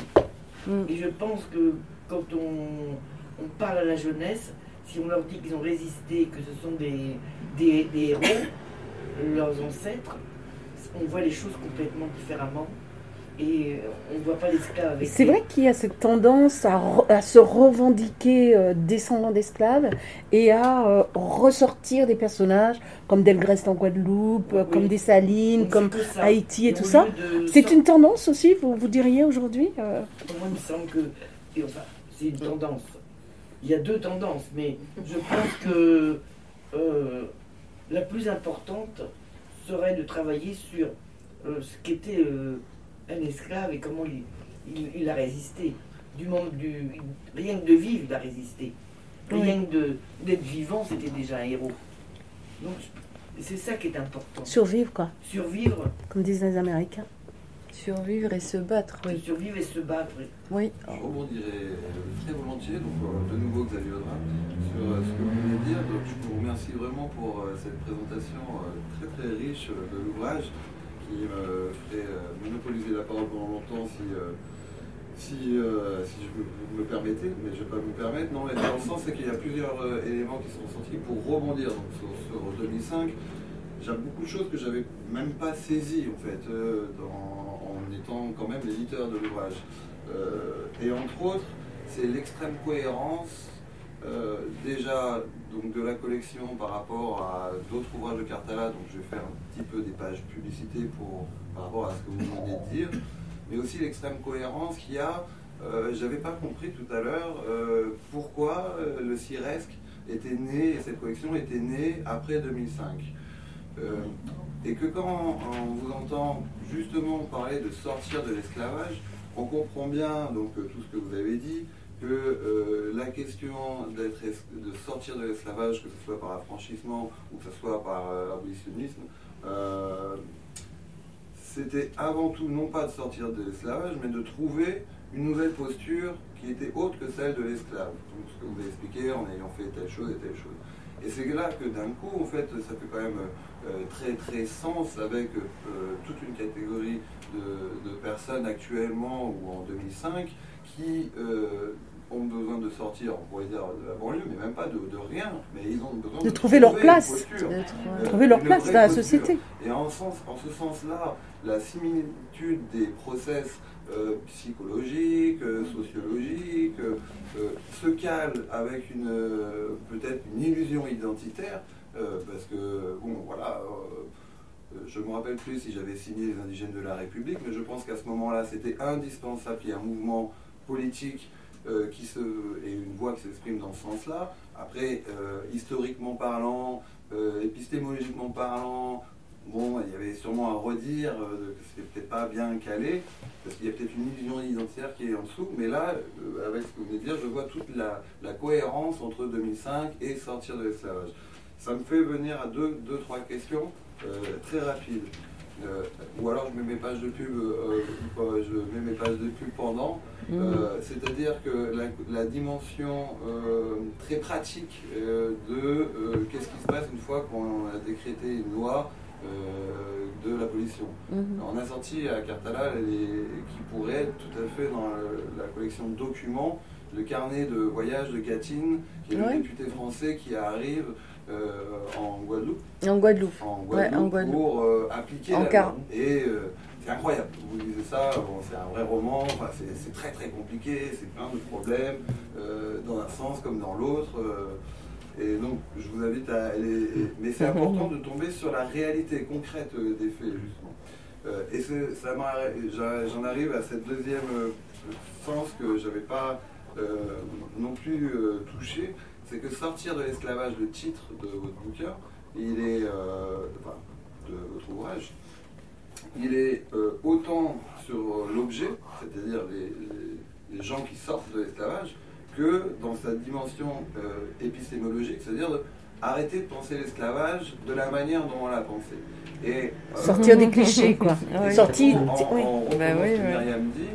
Mm. et je pense que quand on, on parle à la jeunesse si on leur dit qu'ils ont résisté que ce sont des, des, des héros leurs ancêtres on voit les choses complètement différemment et on ne voit pas l'esclave avec C'est les- vrai qu'il y a cette tendance à, re- à se revendiquer euh, descendant d'esclaves et à euh, ressortir des personnages comme Delgrest en Guadeloupe, euh, Oui. comme On Dessalines, ne comme. Haïti et tout ça. C'est une tendance aussi, vous, vous diriez aujourd'hui euh, Moi, il me semble que. enfin, c'est une tendance. Il y a deux tendances, mais je pense que euh, la plus importante serait de travailler sur euh, ce qu'était euh, un esclave et comment il, il- il a résisté. Du monde, du, rien que de vivre, il a résisté. Rien que de- d'être vivant, c'était déjà un héros. Donc, c'est ça qui est important. Survivre, quoi, Survivre, comme disent les Américains. Survivre et se battre, oui. survivre et se battre. oui. Oui. Je rebondirai très volontiers, donc euh, de nouveau Xavier Audrin, sur euh, ce que vous venez de dire. Donc je vous remercie vraiment pour euh, cette présentation euh, très très riche euh, de l'ouvrage qui me ferait euh, monopoliser la parole pendant longtemps si, euh, si, euh, si je me, me permettez, mais je ne vais pas me permettre. Non, mais dans le sens, c'est qu'il y a plusieurs euh, éléments qui sont sortis pour rebondir sur, sur 2005. J'ai beaucoup de choses que j'avais même pas saisies en fait, euh, en étant quand même l'éditeur de l'ouvrage. Euh, et entre autres, c'est l'extrême cohérence euh, déjà donc de la collection par rapport à d'autres ouvrages de Cartala, donc je vais faire un petit peu des pages publicité pour, par rapport à ce que vous venez de dire, mais aussi l'extrême cohérence qu'il y a. Euh, J'avais pas compris tout à l'heure euh, pourquoi euh, le CIRESC était né, et cette collection était née après 2005. et que quand on vous entend justement parler de sortir de l'esclavage, on comprend bien donc tout ce que vous avez dit, que euh, la question de sortir de l'esclavage, que ce soit par affranchissement ou que ce soit par euh, abolitionnisme, euh, c'était avant tout non pas de sortir de l'esclavage, mais de trouver une nouvelle posture qui était autre que celle de l'esclave. Donc ce que vous avez expliqué en ayant fait telle chose et telle chose. Et c'est là que d'un coup, en fait, ça fait quand même très très sens avec toute une catégorie de, de, personnes actuellement ou en 2005 qui ont besoin de sortir, on pourrait dire de la banlieue, mais même pas de, rien, mais ils ont besoin de, trouver leur place, de trouver leur place dans la société. Et en, sens, en ce sens-là, la similitude des process euh, psychologiques, euh, sociologiques, euh, se cale avec une peut-être une illusion identitaire, parce que, bon, voilà je ne me rappelle plus si j'avais signé les indigènes de la République, mais je pense qu'à ce moment-là, c'était indispensable qu'il y ait un mouvement politique euh, qui se, et une voix qui s'exprime dans ce sens-là. Après, euh, historiquement parlant, euh, épistémologiquement parlant, bon, il y avait sûrement à redire que c'était peut-être pas bien calé, parce qu'il y a peut-être une illusion identitaire qui est en dessous, mais là, avec ce que vous venez de dire, je vois toute la, cohérence entre 2005 et sortir de l'esclavage. Ça me fait venir à deux, deux trois questions très rapides. Ou alors je mets mes pages de pub, je mets mes pages de pub pendant. Euh, c'est-à-dire que la, dimension euh, très pratique euh, de qu'est-ce qui se passe une fois qu'on a décrété une loi de l'abolition. Mhm. On a sorti à Cartala, qui pourrait être tout à fait dans la, collection de documents, le carnet de voyage de Catine, qui est le député français qui arrive en Guadeloupe. En Guadeloupe. En Guadeloupe, pour appliquer la loi. Et c'est incroyable. Vous lisez ça, c'est un vrai roman, c'est très très compliqué, c'est plein de problèmes, euh, dans un sens comme dans l'autre. Euh, et donc, je vous invite à aller. Mais c'est important de tomber sur la réalité concrète des faits, justement. Euh, et j'en arrive à cette deuxième sens que je n'avais pas non plus touché, c'est que sortir de l'esclavage, le titre de votre bouquin, il est. Enfin, de votre ouvrage, il est euh, autant sur l'objet, c'est-à-dire les, gens qui sortent de l'esclavage, que dans sa dimension euh, épistémologique, c'est-à-dire arrêter de penser l'esclavage de la manière dont on l'a pensé. Et, euh, Sortir des clichés, quoi. Sortir. Bah Myriam dit,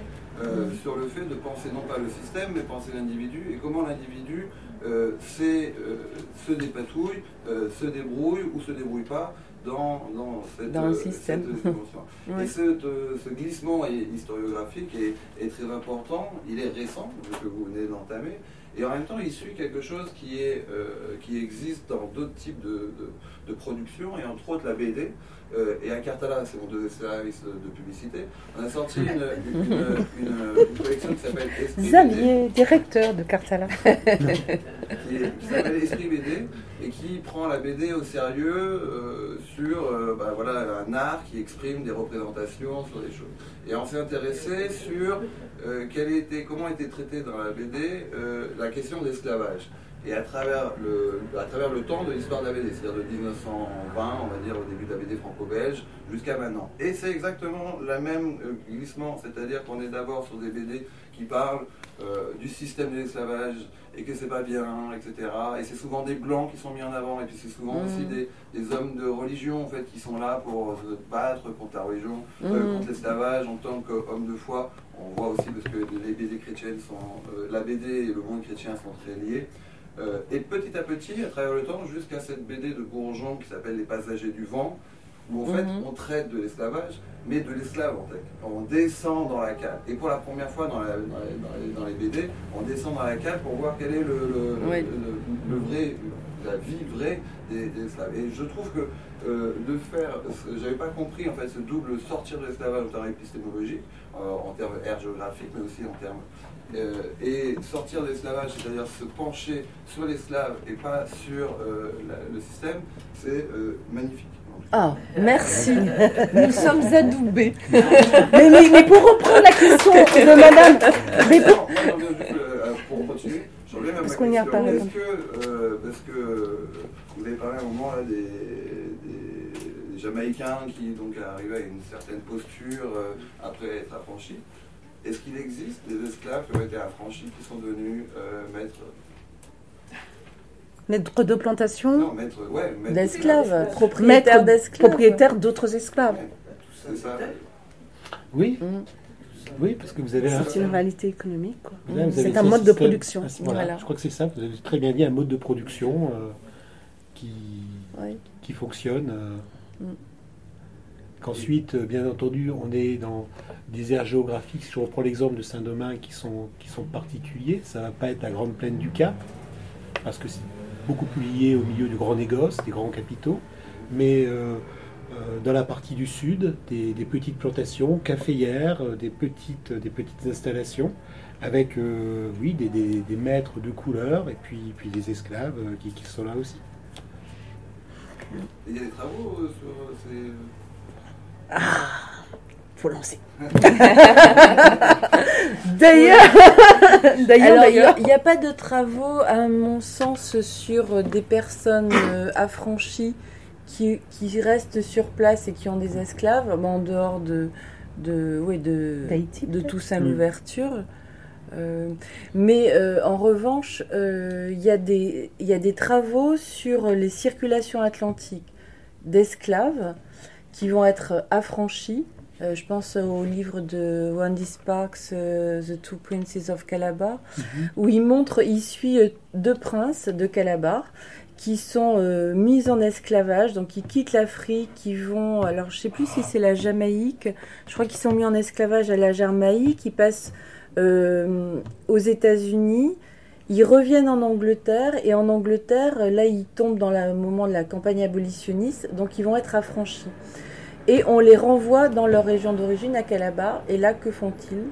sur le fait de penser non pas le système, mais penser l'individu, et comment l'individu se dépatouille, se débrouille ou se débrouille pas dans, dans, cette, dans le système. Et ce, glissement historiographique est, est, très important, il est récent, que vous venez d'entamer, et en même temps il suit quelque chose qui, est, euh, qui existe dans d'autres types de, de, de production, et entre autres la BD. Euh, et à Cartala, c'est mon deuxième service de publicité, on a sorti une, une, une, collection qui s'appelle Esprit Xavier, directeur de Cartala. qui, s'appelle Esprit BD et qui prend la BD au sérieux euh, sur euh, bah, voilà, un art qui exprime des représentations sur des choses. Et on s'est intéressé sur quelle était, comment était traitée dans la BD la question d'esclavage et à travers le, à travers le temps de l'histoire de la BD, c'est-à-dire de 1920, on va dire au début de la BD franco-belge, jusqu'à maintenant. Et c'est exactement le même euh, glissement, c'est-à-dire qu'on est d'abord sur des BD qui parlent euh, du système de l'esclavage et que c'est pas bien, etc. Et c'est souvent des blancs qui sont mis en avant, et puis c'est souvent aussi mmh. des, des, hommes de religion en fait qui sont là pour se battre contre la religion, euh, mmh. contre l'esclavage en tant qu'homme de foi. On voit aussi parce que les BD chrétiennes sont, la BD et le monde chrétien sont très liés. Euh, et petit à petit, à travers le temps, jusqu'à cette BD de Bourgeon qui s'appelle Les Passagers du Vent, où en fait mhm. on traite de l'esclavage, mais de l'esclave en fait. On descend dans la cale. Et pour la première fois dans, dans, les, BD, on descend dans la cale pour voir quel est le, le, vrai, la vie vraie des, des esclaves. Et je trouve que euh, de faire, j'avais pas compris en fait ce double sortir de l'esclavage en termes épistémologiques, euh, en termes air géographiques, mais aussi en termes euh, et sortir de l'esclavage, c'est-à-dire se pencher sur l'esclave et pas sur le système, c'est magnifique. Ah, merci. Nous sommes adoubés. mais, mais, pour reprendre la question de madame. Mais pour... pour continuer, parce qu'on y a pas Est-ce que, parce que vous avez parlé à un moment là, des, Jamaïcains qui donc arrivaient à une certaine posture euh, après être affranchis. Est-ce qu'il existe des esclaves qui ont été affranchis qui sont devenus euh, maîtres? Maîtres de plantation? Non, maîtres, ouais, d'esclaves, propriétaires d'esclaves. Propriétaires d'autres esclaves. c'est ça. Oui. Mm. Oui, parce que vous avez. C'est une réalité économique. C'est un mode de production. Ah, voilà. Je crois que c'est ça. Vous avez très bien dit un mode de production euh, qui, qui fonctionne. Mm. Qu'ensuite, euh, bien entendu, on est dans des aires géographiques, si je reprends l'exemple de Saint-Domingue, qui sont, qui sont particuliers. Ça ne va pas être la grande plaine du Cap, parce que c'est beaucoup plus lié au milieu du grand négoce, des grands capitaux. Mais euh, euh, dans la partie du sud, des, petites plantations caféières, des petites, des petites installations, avec oui, des, des, maîtres de couleur et puis, puis des esclaves qui, qui sont là aussi. Il y a des travaux euh, sur euh, ces. Ah faut lancer. d'ailleurs, d'ailleurs, il n'y a, pas de travaux, à mon sens, sur des personnes euh, affranchies qui, qui, restent sur place et qui ont des esclaves, en dehors de, de, ouais, de, de Toussaint l'ouverture. Mm. Euh, mais euh, en revanche, euh, il y, a des travaux sur les circulations atlantiques d'esclaves qui vont être affranchis. je pense au livre de Wendy Sparks, The Two Princes of Calabar, mhm. où il montre, il suit deux princes de Calabar qui sont mis en esclavage, donc ils quittent l'Afrique, qui vont, alors je sais plus si c'est la Jamaïque, je crois qu'ils sont mis en esclavage à la Jamaïque, ils passent euh, aux États-Unis. Ils reviennent en Angleterre et en Angleterre, là, ils tombent dans le moment de la campagne abolitionniste, donc ils vont être affranchis. Et on les renvoie dans leur région d'origine, à Calabar. Et là, que font-ils?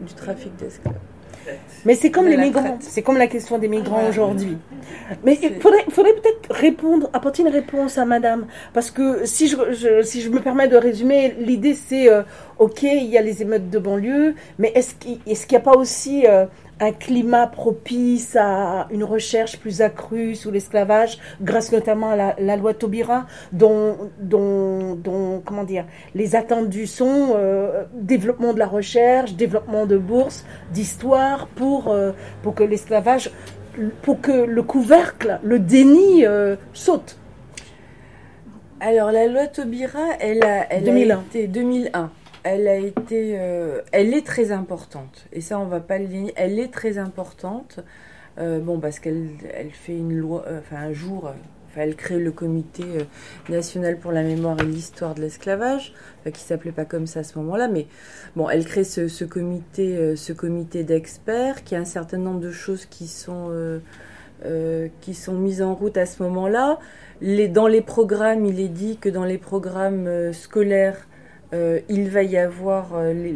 Du trafic d'esclaves. Mais c'est comme les migrants, c'est comme la question des migrants aujourd'hui. Mais il faudrait, peut-être répondre, apporter une réponse à madame. Parce que si je, si je me permets de résumer, l'idée c'est, euh, ok, il y a les émeutes de banlieue, mais est-ce qu'il n'y a pas aussi euh, un climat propice à une recherche plus accrue sous l'esclavage, grâce notamment à la, loi Taubira, dont, dont, dont, comment dire, les attendus sont euh, développement de la recherche, développement de bourses, d'histoire, pour, euh, pour que l'esclavage, pour que le couvercle, le déni euh, saute. Alors la loi Taubira, elle a, elle 2001. a été 2001 elle a été, euh, elle est très importante. Et ça, on va pas le dire. Elle est très importante. Euh, bon, parce qu'elle, elle fait une loi, euh, enfin un jour, elle crée le Comité national pour la mémoire et l'histoire de l'esclavage, qui s'appelait pas comme ça à ce moment-là, mais bon, elle crée ce, comité, ce comité d'experts, qui a un certain nombre de choses qui sont qui sont mises en route à ce moment-là. Dans les programmes, il est dit que dans les programmes scolaires euh, il va y avoir euh,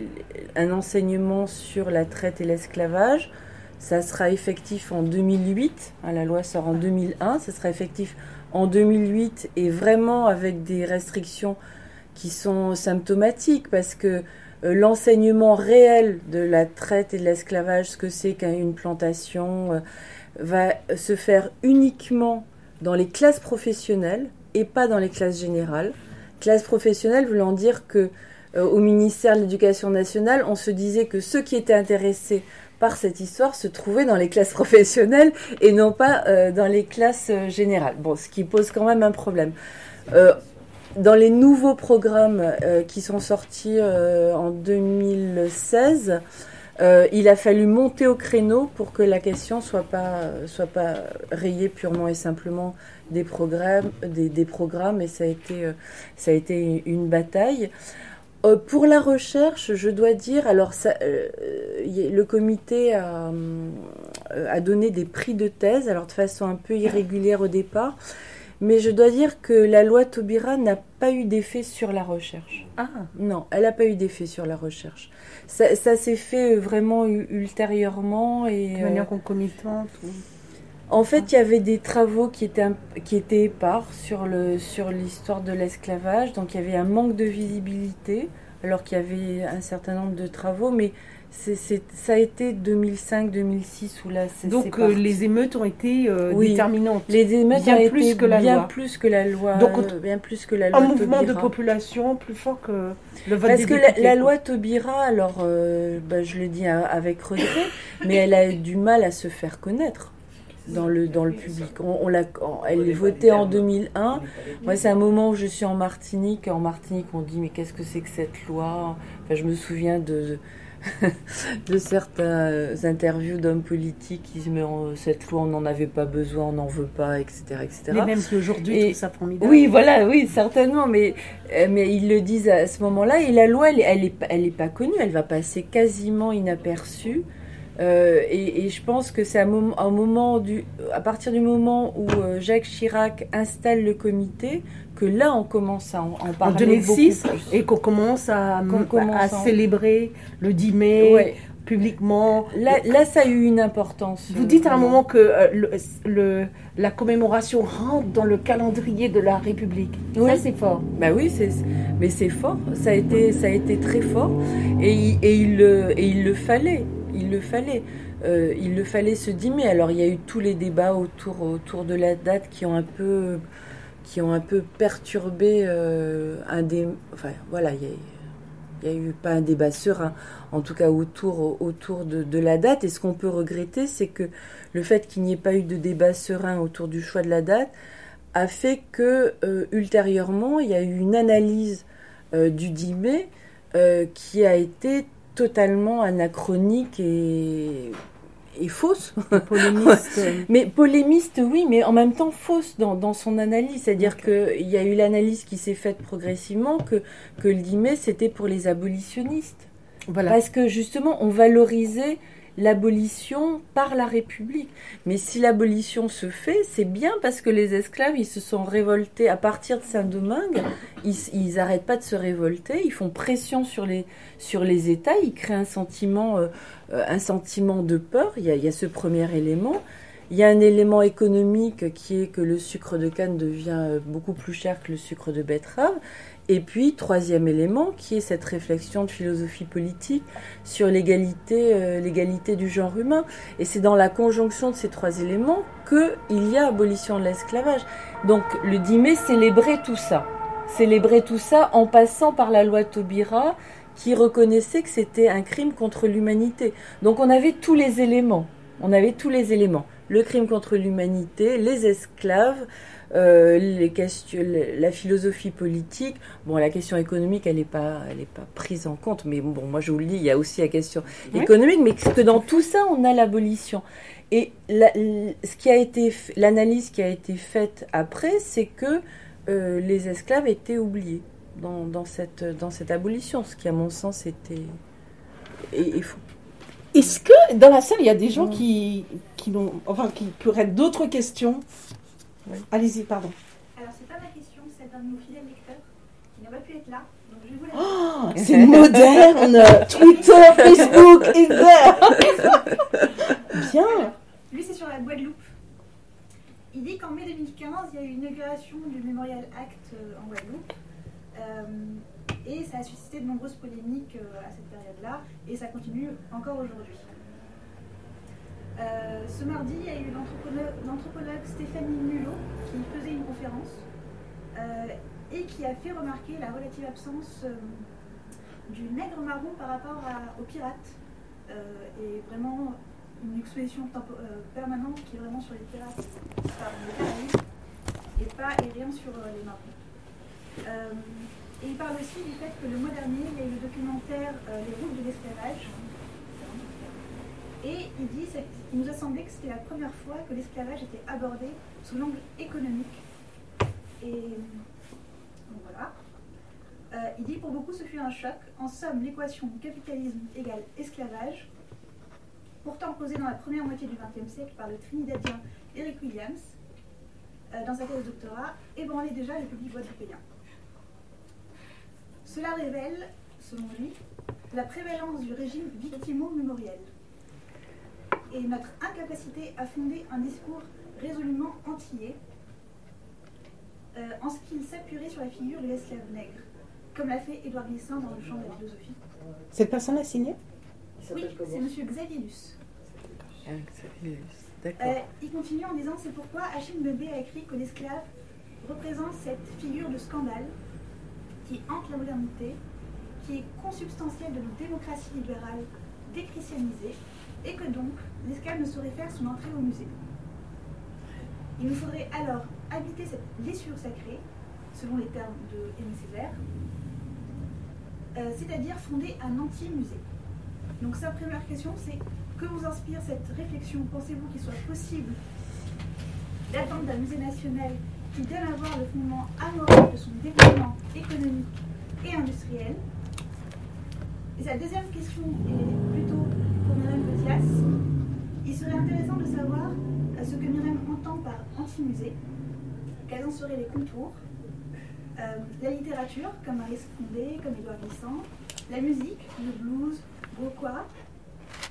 un enseignement sur la traite et l'esclavage. Ça sera effectif en 2008. Hein, la loi sort en 2001. Ça sera effectif en 2008 et vraiment avec des restrictions qui sont symptomatiques parce que euh, l'enseignement réel de la traite et de l'esclavage, ce que c'est qu'une plantation, va se faire uniquement dans les classes professionnelles et pas dans les classes générales. Classe professionnelle voulant dire que euh, au ministère de l'Éducation nationale, on se disait que ceux qui étaient intéressés par cette histoire se trouvaient dans les classes professionnelles et non pas euh, dans les classes euh, générales. Bon, ce qui pose quand même un problème. dans les nouveaux programmes qui sont sortis en 2016, il a fallu monter au créneau pour que la question soit pas soit pas rayée purement et simplement des programmes, des, programmes et ça a été, euh, ça a été une bataille. Euh, pour la recherche, je dois dire, alors euh, le comité a, a donné des prix de thèse, alors de façon un peu irrégulière au départ. Mais je dois dire que la loi Taubira n'a pas eu d'effet sur la recherche. Ah, Non, elle n'a pas eu d'effet sur la recherche. Ça, ça s'est fait euh, vraiment ultérieurement et de euh, manière concomitante. ou- en fait, il y avait des travaux qui étaient, qui étaient épars sur, le, sur l'histoire de l'esclavage. Donc, il y avait un manque de visibilité, alors qu'il y avait un certain nombre de travaux. Mais c'est, c'est- ça a été 2005-2006 où là, c'est, c'est Donc euh, les émeutes ont été euh, Oui. déterminantes. Les émeutes bien ont plus été que la bien loi. plus que la loi. Donc, euh, bien plus que la loi Un mouvement de population plus fort que le vote Parce des que la, députés, la quoi. loi Taubira, alors euh, bah, je le dis a- avec regret, mais elle a du mal à se faire connaître dans le, dans le public. On, on l'a, on- elle est votée en 2001. Moi, c'est un moment où je suis en Martinique. En Martinique, on dit mais qu'est-ce que c'est que cette loi? Enfin, Je me souviens de, de certaines interviews d'hommes politiques qui disent mais on- cette loi, on n'en avait pas besoin, on n'en veut pas, etc. etc. Mais même si aujourd'hui, ça formidable. Oui, voilà, oui, certainement, mais, euh, mais ils le disent à ce moment-là. Et la loi, elle, elle est, elle est pas connue, elle va passer quasiment inaperçue. Euh, et, et je pense que c'est un moment, un moment du, à partir du moment où euh, Jacques Chirac installe le comité, que là, on commence à en, en En parler 2006, beaucoup plus. et qu'on commence à, Qu'on commence à en- célébrer le 10 mai Ouais. publiquement. Là, là, ça a eu une importance. Vous dites à un moment que euh, le, le- la commémoration rentre dans le calendrier de la République. Oui. Ça, c'est fort. Bah oui, mais c'est fort. Ça a été, ça a été très fort, et, il- et il le, et il le fallait. Il le fallait. Euh, il le fallait ce 10 mai. Alors il y a eu tous les débats autour, autour de la date qui ont un peu, qui ont un peu perturbé euh, un des. Enfin voilà, il y a, il y a eu pas un débat serein, en tout cas autour, autour de, la date. Et ce qu'on peut regretter, c'est que le fait qu'il n'y ait pas eu de débat serein autour du choix de la date a fait que euh, ultérieurement, il y a eu une analyse du 10 mai qui a été totalement anachronique et, et fausse. Polémiste. Mais polémiste, oui, mais en même temps fausse dans, dans son analyse. C'est-à-dire qu'il y a eu l'analyse qui s'est faite progressivement que, que le 10 mai, c'était pour les abolitionnistes. voilà. Parce que justement, on valorisait l'abolition par la République. Mais si l'abolition se fait, c'est bien parce que les esclaves, ils se sont révoltés à partir de Saint-Domingue. Ils, n'arrêtent pas de se révolter. Ils font pression sur les, sur les États. Ils créent un sentiment, euh, euh, un sentiment de peur. Il y, a, il y a ce premier élément. Il y a un élément économique qui est que le sucre de canne devient euh, beaucoup plus cher que le sucre de betterave. Et puis, troisième élément, qui est cette réflexion de philosophie politique sur l'égalité, euh, l'égalité du genre humain. Et c'est dans la conjonction de ces trois éléments qu'il y a abolition de l'esclavage. Donc, le 10 mai célébrait tout ça. Célébrait tout ça en passant par la loi Taubira qui reconnaissait que c'était un crime contre l'humanité. Donc, on avait tous les éléments. On avait tous les éléments. Le crime contre l'humanité, les esclaves, euh, les questions, la philosophie politique. Bon, la question économique, elle n'est pas, elle est pas prise en compte. Mais bon, moi je vous le dis, il y a aussi la question Oui. économique, mais que dans tout ça, on a l'abolition. Et la- ce qui a été, l'analyse qui a été faite après, c'est que euh, les esclaves étaient oubliés dans, dans cette, dans cette abolition, ce qui, à mon sens, était est, est faux. Est-ce que dans la salle, il y a des gens qui, qui, enfin, qui, qui auraient d'autres questions Oui. Allez-y, pardon. Alors, c'est pas ma question, c'est un de nos fidèles lecteurs qui n'a pas pu être là. Donc, je vais vous la Oh, c'est moderne Twitter, Facebook is there Bien Lui, c'est sur la Guadeloupe. Il dit qu'en mai 2015, il y a eu une inauguration du Memorial Act euh, en Guadeloupe. Euh, et ça a suscité de nombreuses polémiques euh, à cette période-là. Et ça continue encore aujourd'hui. Euh, ce mardi, il y a eu l'anthropologue Stéphanie Mulot qui faisait une conférence euh, et qui a fait remarquer la relative absence euh, du nègre marron par rapport aux pirates. Et vraiment une exposition permanente qui est vraiment sur les pirates, pardon, les et pas et rien sur les marrons. Et il parle aussi du fait que le mois dernier, il y a eu le documentaire Les routes de l'esclavage. Et il dit nous a semblé que c'était la première fois que l'esclavage était abordé sous l'angle économique. Et voilà. Euh, il dit pour beaucoup ce fut un choc. En somme, l'équation capitalisme égale esclavage. Pourtant, proposé dans la première moitié du XXe siècle par le Trinidadien Eric Williams euh, dans sa thèse de doctorat, ébranlait déjà le public guadeloupéen. Cela révèle, selon lui, la prévalence du régime victimo-mémoriel et notre incapacité à fonder un discours résolument antillais euh, en ce qu'il s'appuierait sur la figure de l'esclave nègre, comme l'a fait Édouard Glissant dans le champ de la philosophie. Cette personne a signé? Oui, c'est M. Xavier Luce. Ah, D'accord. Euh, il continue en disant C'est pourquoi Achille Mbembe a écrit que l'esclave représente cette figure de scandale qui hante la modernité, qui est consubstantielle de notre démocratie libérale déchristianisée, et que donc l'esclave ne saurait faire son entrée au musée. Il nous faudrait alors habiter cette blessure sacrée, selon les termes de Aimé Césaire, euh, c'est-à-dire fonder un anti-musée. Donc sa première question, c'est que vous inspire cette réflexion Pensez-vous qu'il soit possible d'attendre d'un musée national qui donne à voir le fondement amoral de son développement économique et industriel Et sa deuxième question est plutôt pour Myriam Petias. Il serait intéressant de savoir euh, ce que Myriam entend par anti-musée, quels en seraient les contours, euh, la littérature, comme Marie Condé, comme Édouard Glissant, la musique, le blues, Rocquois,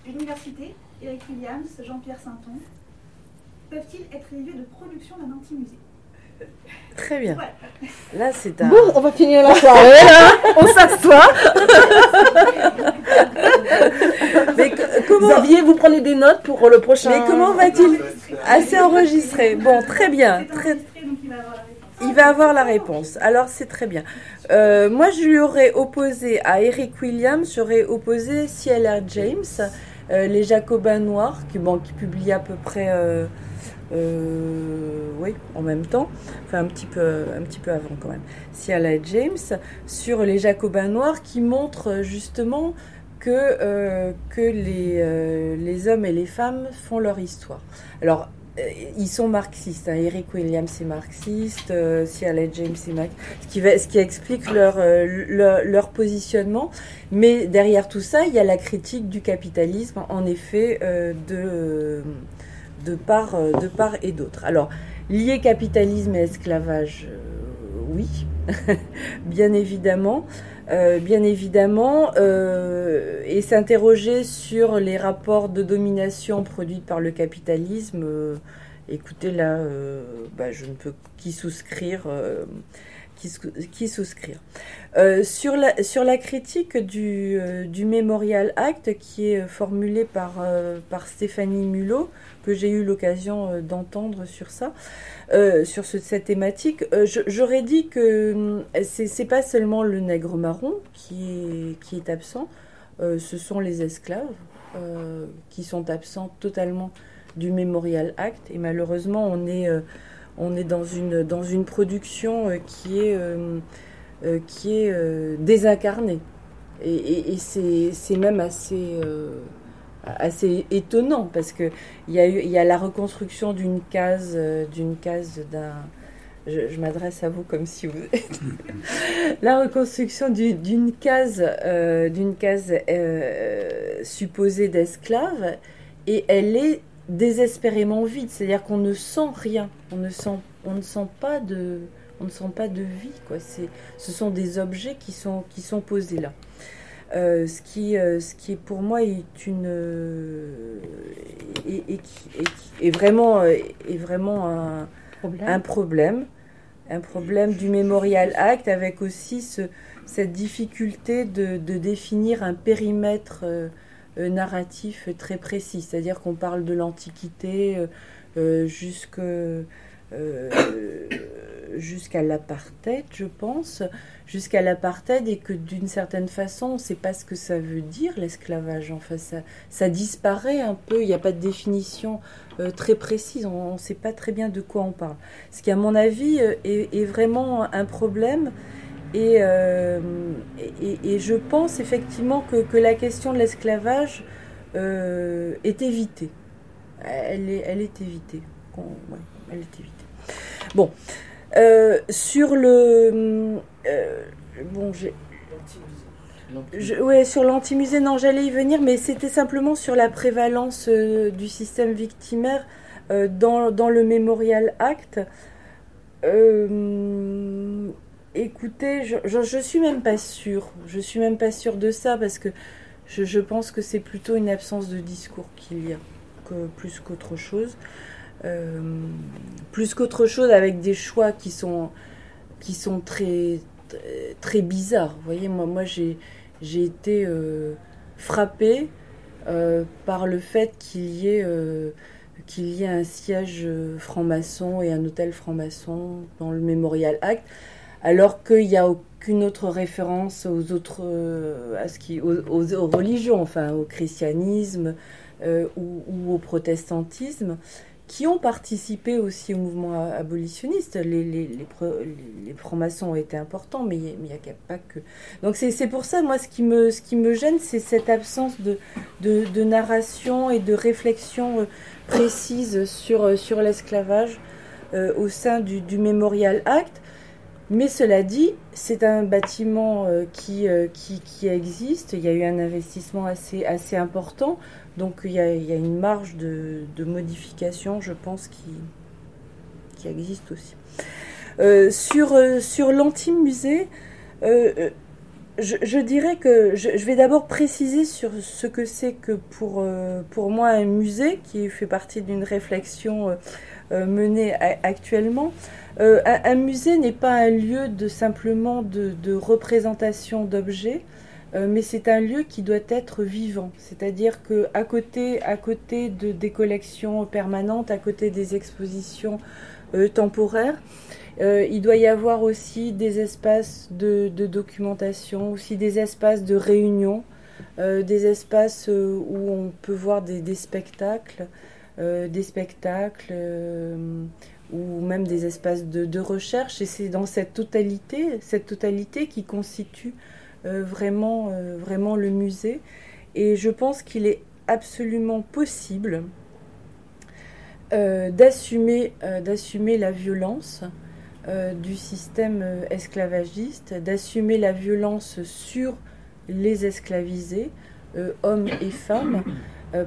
l'université, Eric Williams, Jean-Pierre Sainton, peuvent-ils être les lieux de production d'un anti-musée? Très bien. Là, c'est un. Bon, on va finir la soirée là. On s'assoit. Mais comment, Xavier, vous prenez des notes pour le prochain. mais comment va-t-il Assez enregistré. Bon, très bien. Très, il va avoir la réponse. Il va avoir la réponse. Alors c'est très bien. Euh, moi, je lui aurais opposé à Eric Williams, j'aurais opposé C.L.R. James, euh, les Jacobins noirs, qui, bon, qui publie à peu près, euh, euh, oui, en même temps, enfin un petit peu, un petit peu avant quand même. C.L.R. James sur les Jacobins noirs, qui montre justement que euh, que les euh, les hommes et les femmes font leur histoire. Alors euh, ils sont marxistes. Hein. Eric Williams est marxiste, euh, C.L. James est marxiste, ce qui, va- ce qui explique leur, euh, leur, leur positionnement. Mais derrière tout ça, il y a la critique du capitalisme, en effet, euh, de, de, part, euh, de part et d'autre. Alors, lier capitalisme et esclavage, euh, oui, bien évidemment. Euh, bien évidemment, et s'interroger sur les rapports de domination produits par le capitalisme, écoutez là, bah, je ne peux qu'y souscrire. qui, sou- qui souscrire. Sur, la, critique du, Memorial Act qui est formulée par Stéphanie Mulot, que j'ai eu l'occasion euh, d'entendre sur ça, euh, sur ce- cette thématique, euh, j'aurais dit que c'est pas seulement le nègre marron qui est, absent, ce sont les esclaves qui sont absents totalement du Memorial Act et malheureusement on est on est dans une, dans une production qui est, qui est désincarnée. Et, et- et c'est même assez, assez étonnant parce qu'il y, a eu- il y a la reconstruction d'une case, euh, d'une case d'un. Je, je m'adresse à vous comme si vous êtes. la reconstruction du- d'une case, euh, d'une case euh, supposée d'esclaves et elle est désespérément vide, c'est-à-dire qu'on ne sent rien, on ne sent, on ne sent pas de, on ne sent pas de vie, quoi. C'est, ce sont des objets qui sont, qui sont posés là. Euh, ce qui, euh, ce qui est pour moi est une, euh, et, vraiment, est vraiment un, Problème. un problème, un problème du Memorial Act avec aussi ce, cette difficulté de, de définir un périmètre narratif très précis, c'est-à-dire qu'on parle de l'Antiquité jusque, jusqu'à l'apartheid, je pense, jusqu'à l'apartheid et que d'une certaine façon, on ne sait pas ce que ça veut dire l'esclavage. Enfin, ça, ça disparaît un peu, il n'y a pas de définition euh, très précise, on ne sait pas très bien de quoi on parle. Ce qui, à mon avis, euh, est, vraiment un problème. Et, euh, je pense effectivement que, la question de l'esclavage euh, est évitée. Elle est, elle est évitée. Bon, Euh, sur le... euh, bon, j'ai... ouais, sur l'anti-musée, non, j'allais y venir, mais c'était simplement sur la prévalence euh, du système victimaire dans, dans, le Memorial Act. Écoutez, je, je, je, suis même pas sûre. Je suis même pas sûre de ça parce que je, je pense que c'est plutôt une absence de discours qu'il y a, que, plus qu'autre chose. Euh, plus qu'autre chose avec des choix qui sont, qui sont très, très bizarres. Vous voyez, moi, moi j'ai été euh, frappée euh, par le fait qu'il y ait qu'il y ait un siège franc-maçon et un hôtel franc-maçon dans le Memorial Act, alors qu'il n'y a aucune autre référence aux autres à ce qui aux, religions, enfin au christianisme ou, au protestantisme qui ont participé aussi au mouvement abolitionniste. Les, francs-maçons ont été importants, mais il n'y a, a, pas que. Donc c'est pour ça, moi, ce qui me, gêne, c'est cette absence de, narration et de réflexion euh, précise sur, euh, l'esclavage euh, au sein du, du Memorial Act. Mais cela dit, c'est un bâtiment qui, existe. Il y a eu un investissement assez important. Donc il y a, une marge de, modification, je pense, qui, existe aussi. Euh, sur euh, sur l'anti-musée, euh, je, dirais que je, vais d'abord préciser sur ce que c'est que pour, moi un musée, qui fait partie d'une réflexion menée actuellement. Un, musée n'est pas un lieu de simplement de représentation d'objets, euh, mais c'est un lieu qui doit être vivant. C'est-à-dire que côté, à côté de des collections permanentes, à côté des expositions euh, temporaires, euh, il doit y avoir aussi des espaces de, documentation, aussi des espaces de réunion, des espaces où on peut voir des, spectacles, des spectacles ou même des espaces de, de recherche. Et c'est dans cette totalité, cette totalité qui constitue vraiment, euh, vraiment le musée. Et je pense qu'il est absolument possible euh, d'assumer la violence du système esclavagiste, d'assumer la violence sur les esclavisés, hommes et femmes,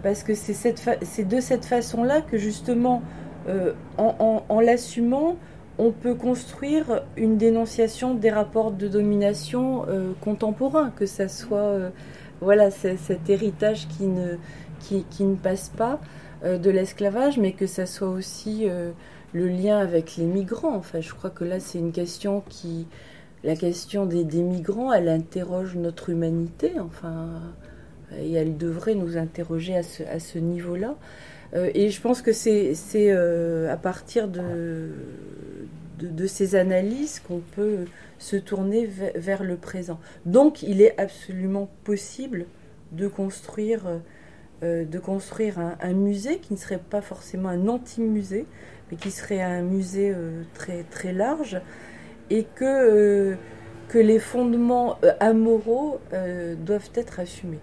parce que c'est de cette façon-là que justement euh, en, en, en l'assumant, on peut construire une dénonciation des rapports de domination euh, contemporains, que ça soit euh, voilà cet héritage qui ne, passe pas euh, de l'esclavage, mais que ça soit aussi le lien avec les migrants. Enfin, je crois que là, c'est une question qui, la question des, des, migrants, elle interroge notre humanité. Enfin, et elle devrait nous interroger à ce, à ce niveau-là. Euh, et je pense que c'est euh, à partir de, ces analyses qu'on peut se tourner vers, le présent. Donc il est absolument possible de construire, euh, un, musée qui ne serait pas forcément un anti-musée, mais qui serait un musée très, très large, et que, les fondements amoraux doivent être assumés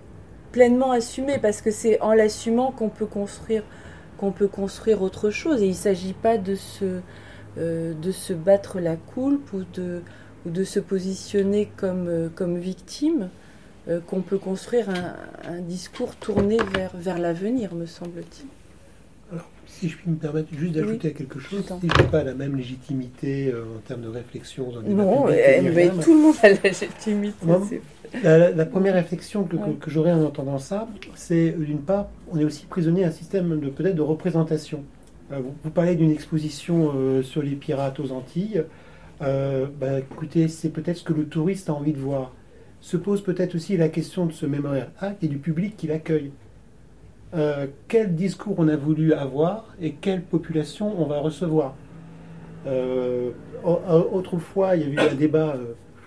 pleinement assumé parce que c'est en l'assumant qu'on peut construire qu'on peut construire autre chose. Et il ne s'agit pas de se euh, de se battre la coulpe ou de ou de se positionner comme euh, comme victime euh, qu'on peut construire un, un, discours tourné vers vers l'avenir me semble-t-il. Alors si je puis me permettre juste d'ajouter oui. quelque chose si je n'ai pas la même légitimité en termes de réflexion dans non mais, mais tout le monde a la légitimité la, la, première réflexion que, que, que j'aurais en entendant ça, c'est d'une part, on est aussi prisonnier d'un système de peut-être de représentation. Euh, vous, vous, parlez d'une exposition euh, sur les pirates aux Antilles. Euh, bah, écoutez, c'est peut-être ce que le touriste a envie de voir. Se pose peut-être aussi la question de ce mémorial acte et du public qui l'accueille. Euh, quel discours on a voulu avoir et quelle population on va recevoir? Euh, autrefois, il y a eu un débat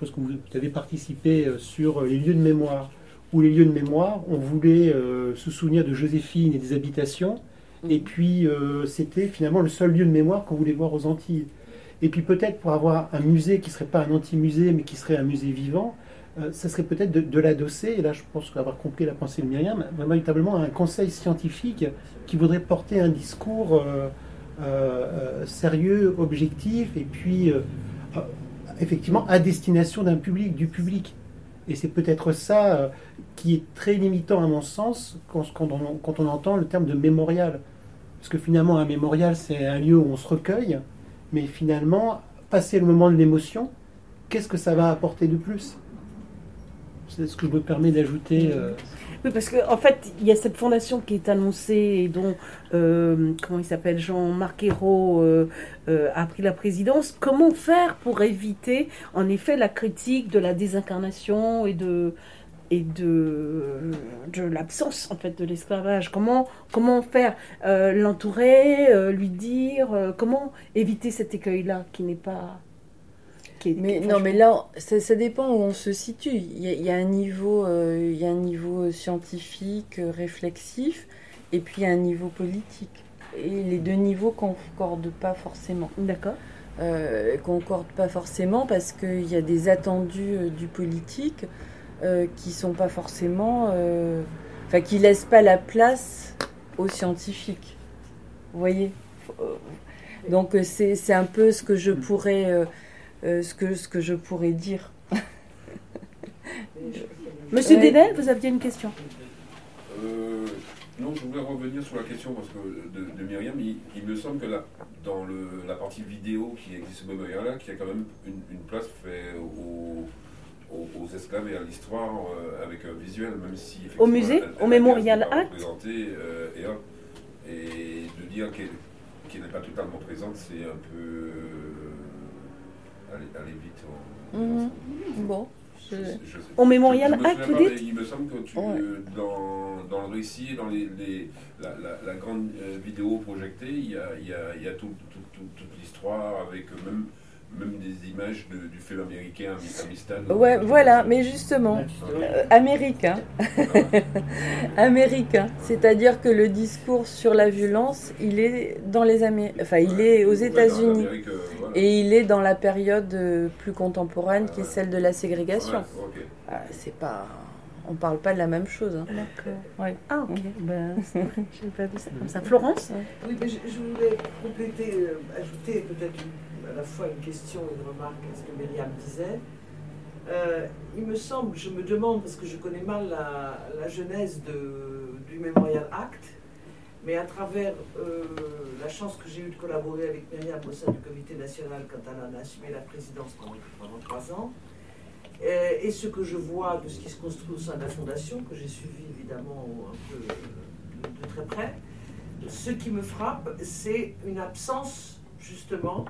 pense que vous avez participé euh, sur les lieux de mémoire, où les lieux de mémoire, on voulait euh, se souvenir de Joséphine et des habitations, et puis euh, c'était finalement le seul lieu de mémoire qu'on voulait voir aux Antilles. Et puis peut-être pour avoir un musée qui ne serait pas un anti-musée, mais qui serait un musée vivant, euh, ça serait peut-être de, de l'adosser, et là je pense avoir compris la pensée de Myriam, véritablement un conseil scientifique qui voudrait porter un discours euh, euh, sérieux, objectif, et puis effectivement à destination d'un public, du public. Et c'est peut-être ça euh, qui est très limitant à mon sens quand, on entend le terme de mémorial. Parce que finalement, un mémorial, c'est un lieu où on se recueille, mais finalement, passer le moment de l'émotion, qu'est-ce que ça va apporter de plus? C'est ce que je me permets d'ajouter. euh, Oui, parce qu'en en fait, il y a cette fondation qui est annoncée et dont, euh, comment il s'appelle, Jean-Marc euh, euh, a pris la présidence. Comment faire pour éviter, en effet, la critique de la désincarnation et de et de, de l'absence en fait de l'esclavage? Comment comment faire l'entourer lui dire comment éviter cet écueil là qui n'est pas qui est- Mais qui est non, mais là, ça, ça dépend où on se situe. Il y a, il y a un niveau, euh, il y a un niveau scientifique, euh, réflexif, et puis il y a un niveau politique. Et les deux niveaux concordent pas forcément. d'accord Euh, concordent pas forcément parce qu'il y a des attendus du politique qui sont pas forcément, enfin, qui laissent pas la place aux scientifiques. Vous voyez? Donc c'est c'est un peu ce que je pourrais, euh, ce que ce que je pourrais dire. Monsieur Ouais. Dédé, vous aviez une question Euh, non, je voulais revenir sur la question parce que de, de Myriam, il, il me semble que là, dans le, la partie vidéo qui existe au Mémorial, qu'il y a quand même une, une place faite aux, aux, aux esclaves et à l'histoire euh, avec un visuel, même si effectivement, musée, elle- au Mémorial Act euh, et, de dire qu'elle qu'elle n'est pas totalement présente, c'est un peu aller vite. en- Mhm. Bon. je- je- je sais- Au Mémorial je vous dites Il me semble que tu, Ouais. euh, dans, dans le récit, dans les, les- la, la- la grande euh, vidéo projetée, il y a, il y a- il y a tout- tout- tout- toute l'histoire avec même, même des images de- du film américain Ami- Amistad. Ouais, voilà, mais justement, euh, américain, américain, c'est-à-dire que le discours sur la violence, il est dans les Amé- enfin, il est aux États-Unis et il est dans la période euh, plus contemporaine qui est celle de la ségrégation. Ah, c'est pas, on parle pas de la même chose. hein. D'accord. Ouais. Ah, ok. Ben, c'est- je n'ai pas vu ça comme ça. Florence? Oui, mais je, je voulais compléter, euh, ajouter peut-être une- à la fois une question et une remarque à ce que Myriam disait. Euh, il me semble, je me demande, parce que je connais mal la, genèse du Memorial Act, mais à travers euh, la chance que j'ai eue de collaborer avec Myriam au sein du comité national quand elle en a assumé la présidence pendant, pendant trois ans, euh, et ce que je vois de ce qui se construit au sein de la fondation, que j'ai suivi évidemment un peu de très près, ce qui me frappe, c'est une absence, justement,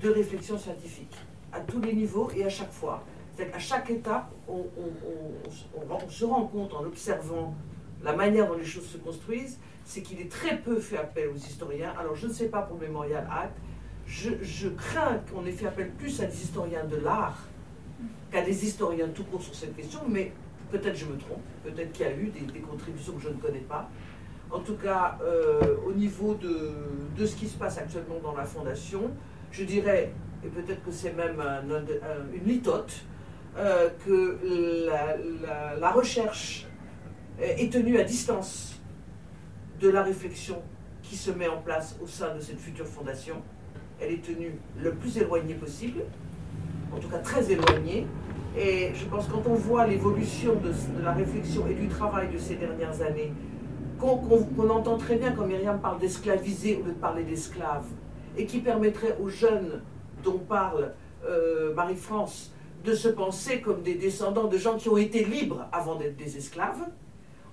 de réflexion scientifique, à tous les niveaux et à chaque fois. C'est-à-dire qu'à chaque étape, on, se rend compte en observant la manière dont les choses se construisent, c'est qu'il est très peu fait appel aux historiens. Alors je ne sais pas pour le Memorial Act, je, crains qu'on ait fait appel plus à des historiens de l'art qu'à des historiens tout court sur cette question, mais peut-être je me trompe, peut-être qu'il y a eu des, contributions que je ne connais pas. En tout cas, euh, au niveau de ce qui se passe actuellement dans la Fondation, je dirais, et peut-être que c'est même un- un- une litote, euh, que la, recherche est tenue à distance de la réflexion qui se met en place au sein de cette future fondation. Elle est tenue le plus éloignée possible, en tout cas très éloignée. Et je pense quand on voit l'évolution de, la réflexion et du travail de ces dernières années, qu'on entend très bien quand Myriam parle d'esclaviser au lieu de parler d'esclaves, et qui permettrait aux jeunes dont parle euh, Marie-France de se penser comme des descendants de gens qui ont été libres avant d'être des esclaves,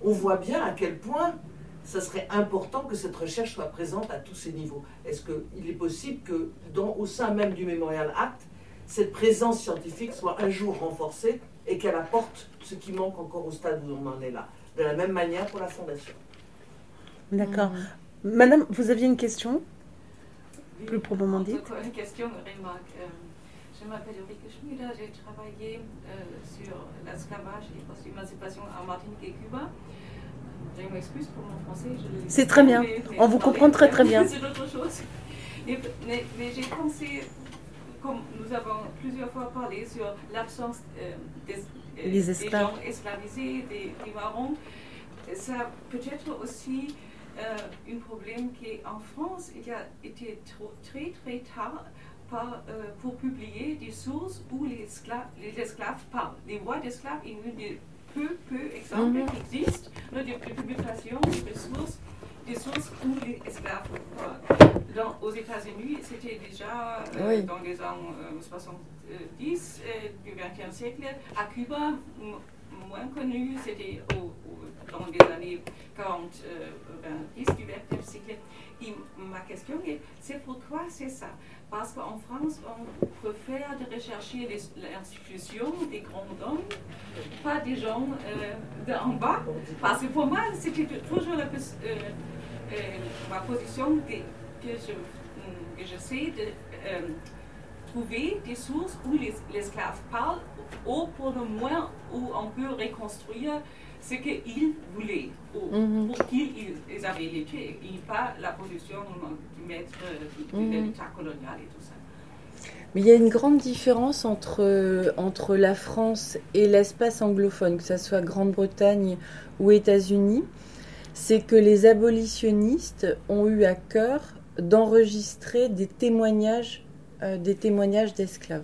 on voit bien à quel point ça serait important que cette recherche soit présente à tous ces niveaux. Est-ce qu'il est possible que, dans, au sein même du Memorial Act, cette présence scientifique soit un jour renforcée et qu'elle apporte ce qui manque encore au stade où on en est là De la même manière pour la Fondation? D'accord. Madame, vous aviez une question? Plus probablement dite. Question, une remarque. Euh, je m'appelle Ulrike Schmieder, j'ai travaillé euh, sur l'esclavage et post-émancipation en Martinique et Cuba. Je m'excuse pour mon français. C'est très bien. On vous comprend très, très bien. C'est autre chose. Mais, mais- mais j'ai pensé, comme nous avons plusieurs fois parlé sur l'absence euh, des, euh, des gens esclavisés, des, des marrons, ça peut être aussi euh, un problème qui en France, il a été très très tard par, euh, pour publier des sources où les esclaves, les esclaves parlent. Les voix d'esclaves, il y a des peu, peu exemples Mhm. qui existent, des publications, des sources, des sources où les esclaves parlent. Dans, aux États-Unis, c'était déjà euh, Oui. dans les années euh, 70 euh, du XXe siècle. À Cuba, moins connu, c'était dans les années 40, 10 du XXe siècle. Et ma question est, c'est pourquoi c'est ça? Parce qu'en France, on préfère de rechercher l'institution des grands hommes, pas des gens euh, d'en bas. Parce que pour moi, c'était toujours la euh, euh, ma position que, que je, mm, j'essaie de trouver des sources où les, les parlent, ou pour le moins où on peut reconstruire ce qu'ils voulaient, ou Mhm. pour qui ils, avaient lutté, et pas la position du maître de, de Mhm. l'État colonial et tout ça. Mais il y a une grande différence entre, entre la France et l'espace anglophone, que ce soit Grande-Bretagne ou États-Unis. C'est que les abolitionnistes ont eu à cœur d'enregistrer des témoignages, euh, des témoignages d'esclaves.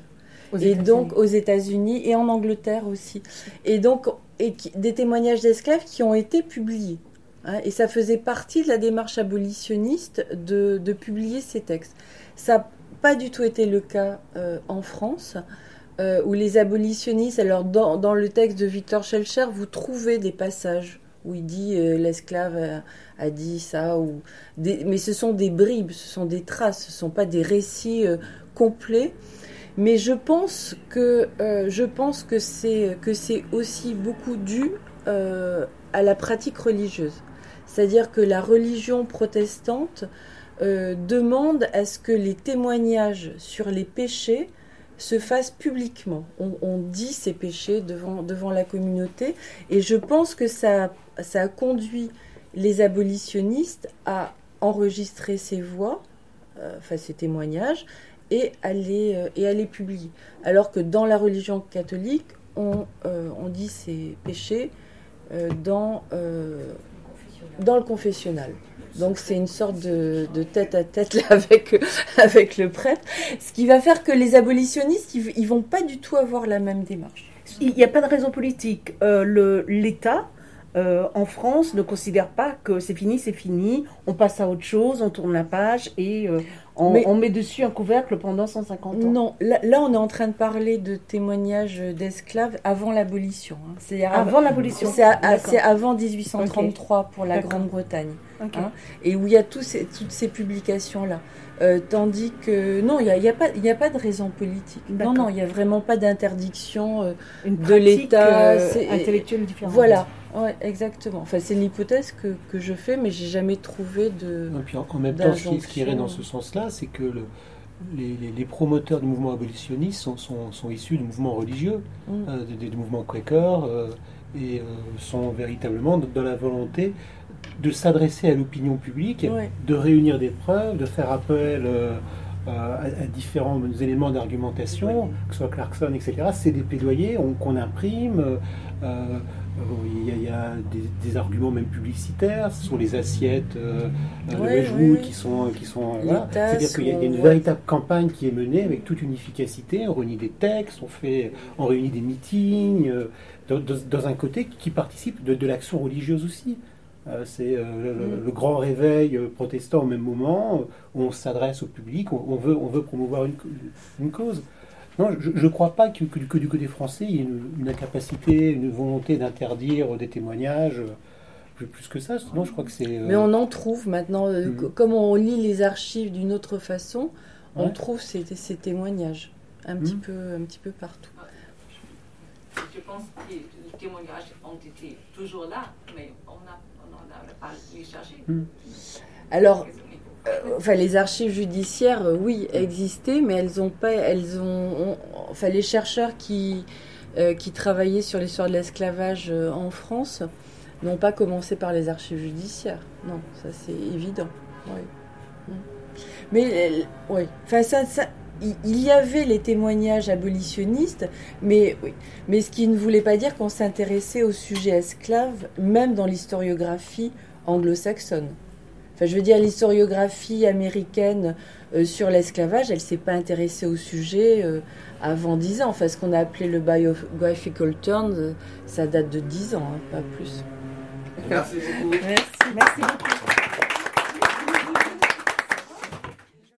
Et donc aux États-Unis et en Angleterre aussi. Et donc et qui- des témoignages d'esclaves qui ont été publiés. hein. et ça faisait partie de la démarche abolitionniste de, de publier ces textes. Ça n'a pas du tout été le cas euh, en France, euh, où les abolitionnistes, alors dans, dans le texte de Victor Schellcher, vous trouvez des passages où il dit euh, l'esclave a, a dit ça, ou des- mais ce sont des bribes, ce sont des traces, ce ne sont pas des récits euh, complets. Mais je pense que euh, que c'est aussi beaucoup dû euh, à la pratique religieuse. C'est-à-dire que la religion protestante euh, demande à ce que les témoignages sur les péchés se fassent publiquement. On, dit ces péchés devant, la communauté et je pense que ça, a conduit les abolitionnistes à enregistrer ces voix, enfin ces témoignages, et à les, euh, et à publier. Alors que dans la religion catholique, on, euh, on dit ces péchés euh, dans, dans le confessionnal. Donc c'est une sorte de, tête à tête là, avec, avec le prêtre, ce qui va faire que les abolitionnistes, ils, ils vont pas du tout avoir la même démarche. Il n'y a pas de raison politique. Euh, L'État, en France, ne considère pas que c'est fini, c'est fini, on passe à autre chose, on tourne la page et on, Mais- on met dessus un couvercle pendant 150 ans. Non, là, là, on est en train de parler de témoignages d'esclaves avant l'abolition. hein. C'est-à-dire Avant l'abolition. C'est c'est avant 1833 pour la. Grande-Bretagne. Hein, et où il y a tous ces- toutes ces publications-là. Euh, tandis que non, il n'y a, y a, pas- il y a pas de raison politique. Non, non, il n'y a vraiment pas d'interdiction euh, de l'État. euh, c'est- intellectuelle différente. Voilà, ouais, exactement. Enfin, c'est l'hypothèse que, que je fais, mais j'ai jamais trouvé de. Et puis en, en même temps, ce qui, ce qui irait dans ce sens-là, c'est que le- les, les- les promoteurs du mouvement abolitionniste sont, sont- sont issus du mouvement religieux, Mm. euh, du, du mouvement Quaker, euh, et euh, sont véritablement dans la volonté de s'adresser à l'opinion publique, Ouais. de réunir des preuves, de faire appel euh, à, à différents éléments d'argumentation, que ce soit Clarkson, etc. C'est des plaidoyers on- qu'on imprime. euh, il y a, il y a des, des arguments même publicitaires sur les assiettes euh, euh, de Ouais, ouais. qui sont qui sont voilà. c'est-à-dire qu'il y a, il y a une véritable campagne qui est menée avec toute une efficacité on réunit des textes on fait on réunit des meetings euh, dans, un côté qui participe de, de l'action religieuse aussi Euh, c'est euh, le, Mm. le grand réveil euh, protestant au même moment où on s'adresse au public on, on veut on veut promouvoir une, une cause non, je ne crois pas que, que du- que du côté français, il y ait une, une incapacité, une volonté d'interdire des témoignages. euh, Plus, que ça, non, je crois que c'est. euh, Mais on en trouve maintenant, euh, Mhm. co- comme on lit les archives d'une autre façon, on trouve ces, ces témoignages un, petit Mhm. peu, un petit peu partout. Je pense que les témoignages ont été toujours là, mais on n'a on n'en a pas les cherché. Hmm. Alors, euh, enfin, les archives judiciaires, euh, oui, existaient, mais elles ont pas, elles ont, les chercheurs qui, euh, qui travaillaient sur l'histoire de l'esclavage euh, en France n'ont pas commencé par les archives judiciaires. Non, ça c'est évident. oui. Mm. Mais, euh, oui, enfin, ça, ça, il y avait les témoignages abolitionnistes, mais mais ce qui ne voulait pas dire qu'on s'intéressait au sujet esclave, même dans l'historiographie anglo-saxonne. Enfin, je veux dire, l'historiographie américaine euh, sur l'esclavage, elle s'est pas intéressée au sujet euh, avant 10 ans. Enfin, ce qu'on a appelé le biographical turn, euh, ça date de 10 ans, hein, pas plus. Merci beaucoup. Merci. Merci beaucoup.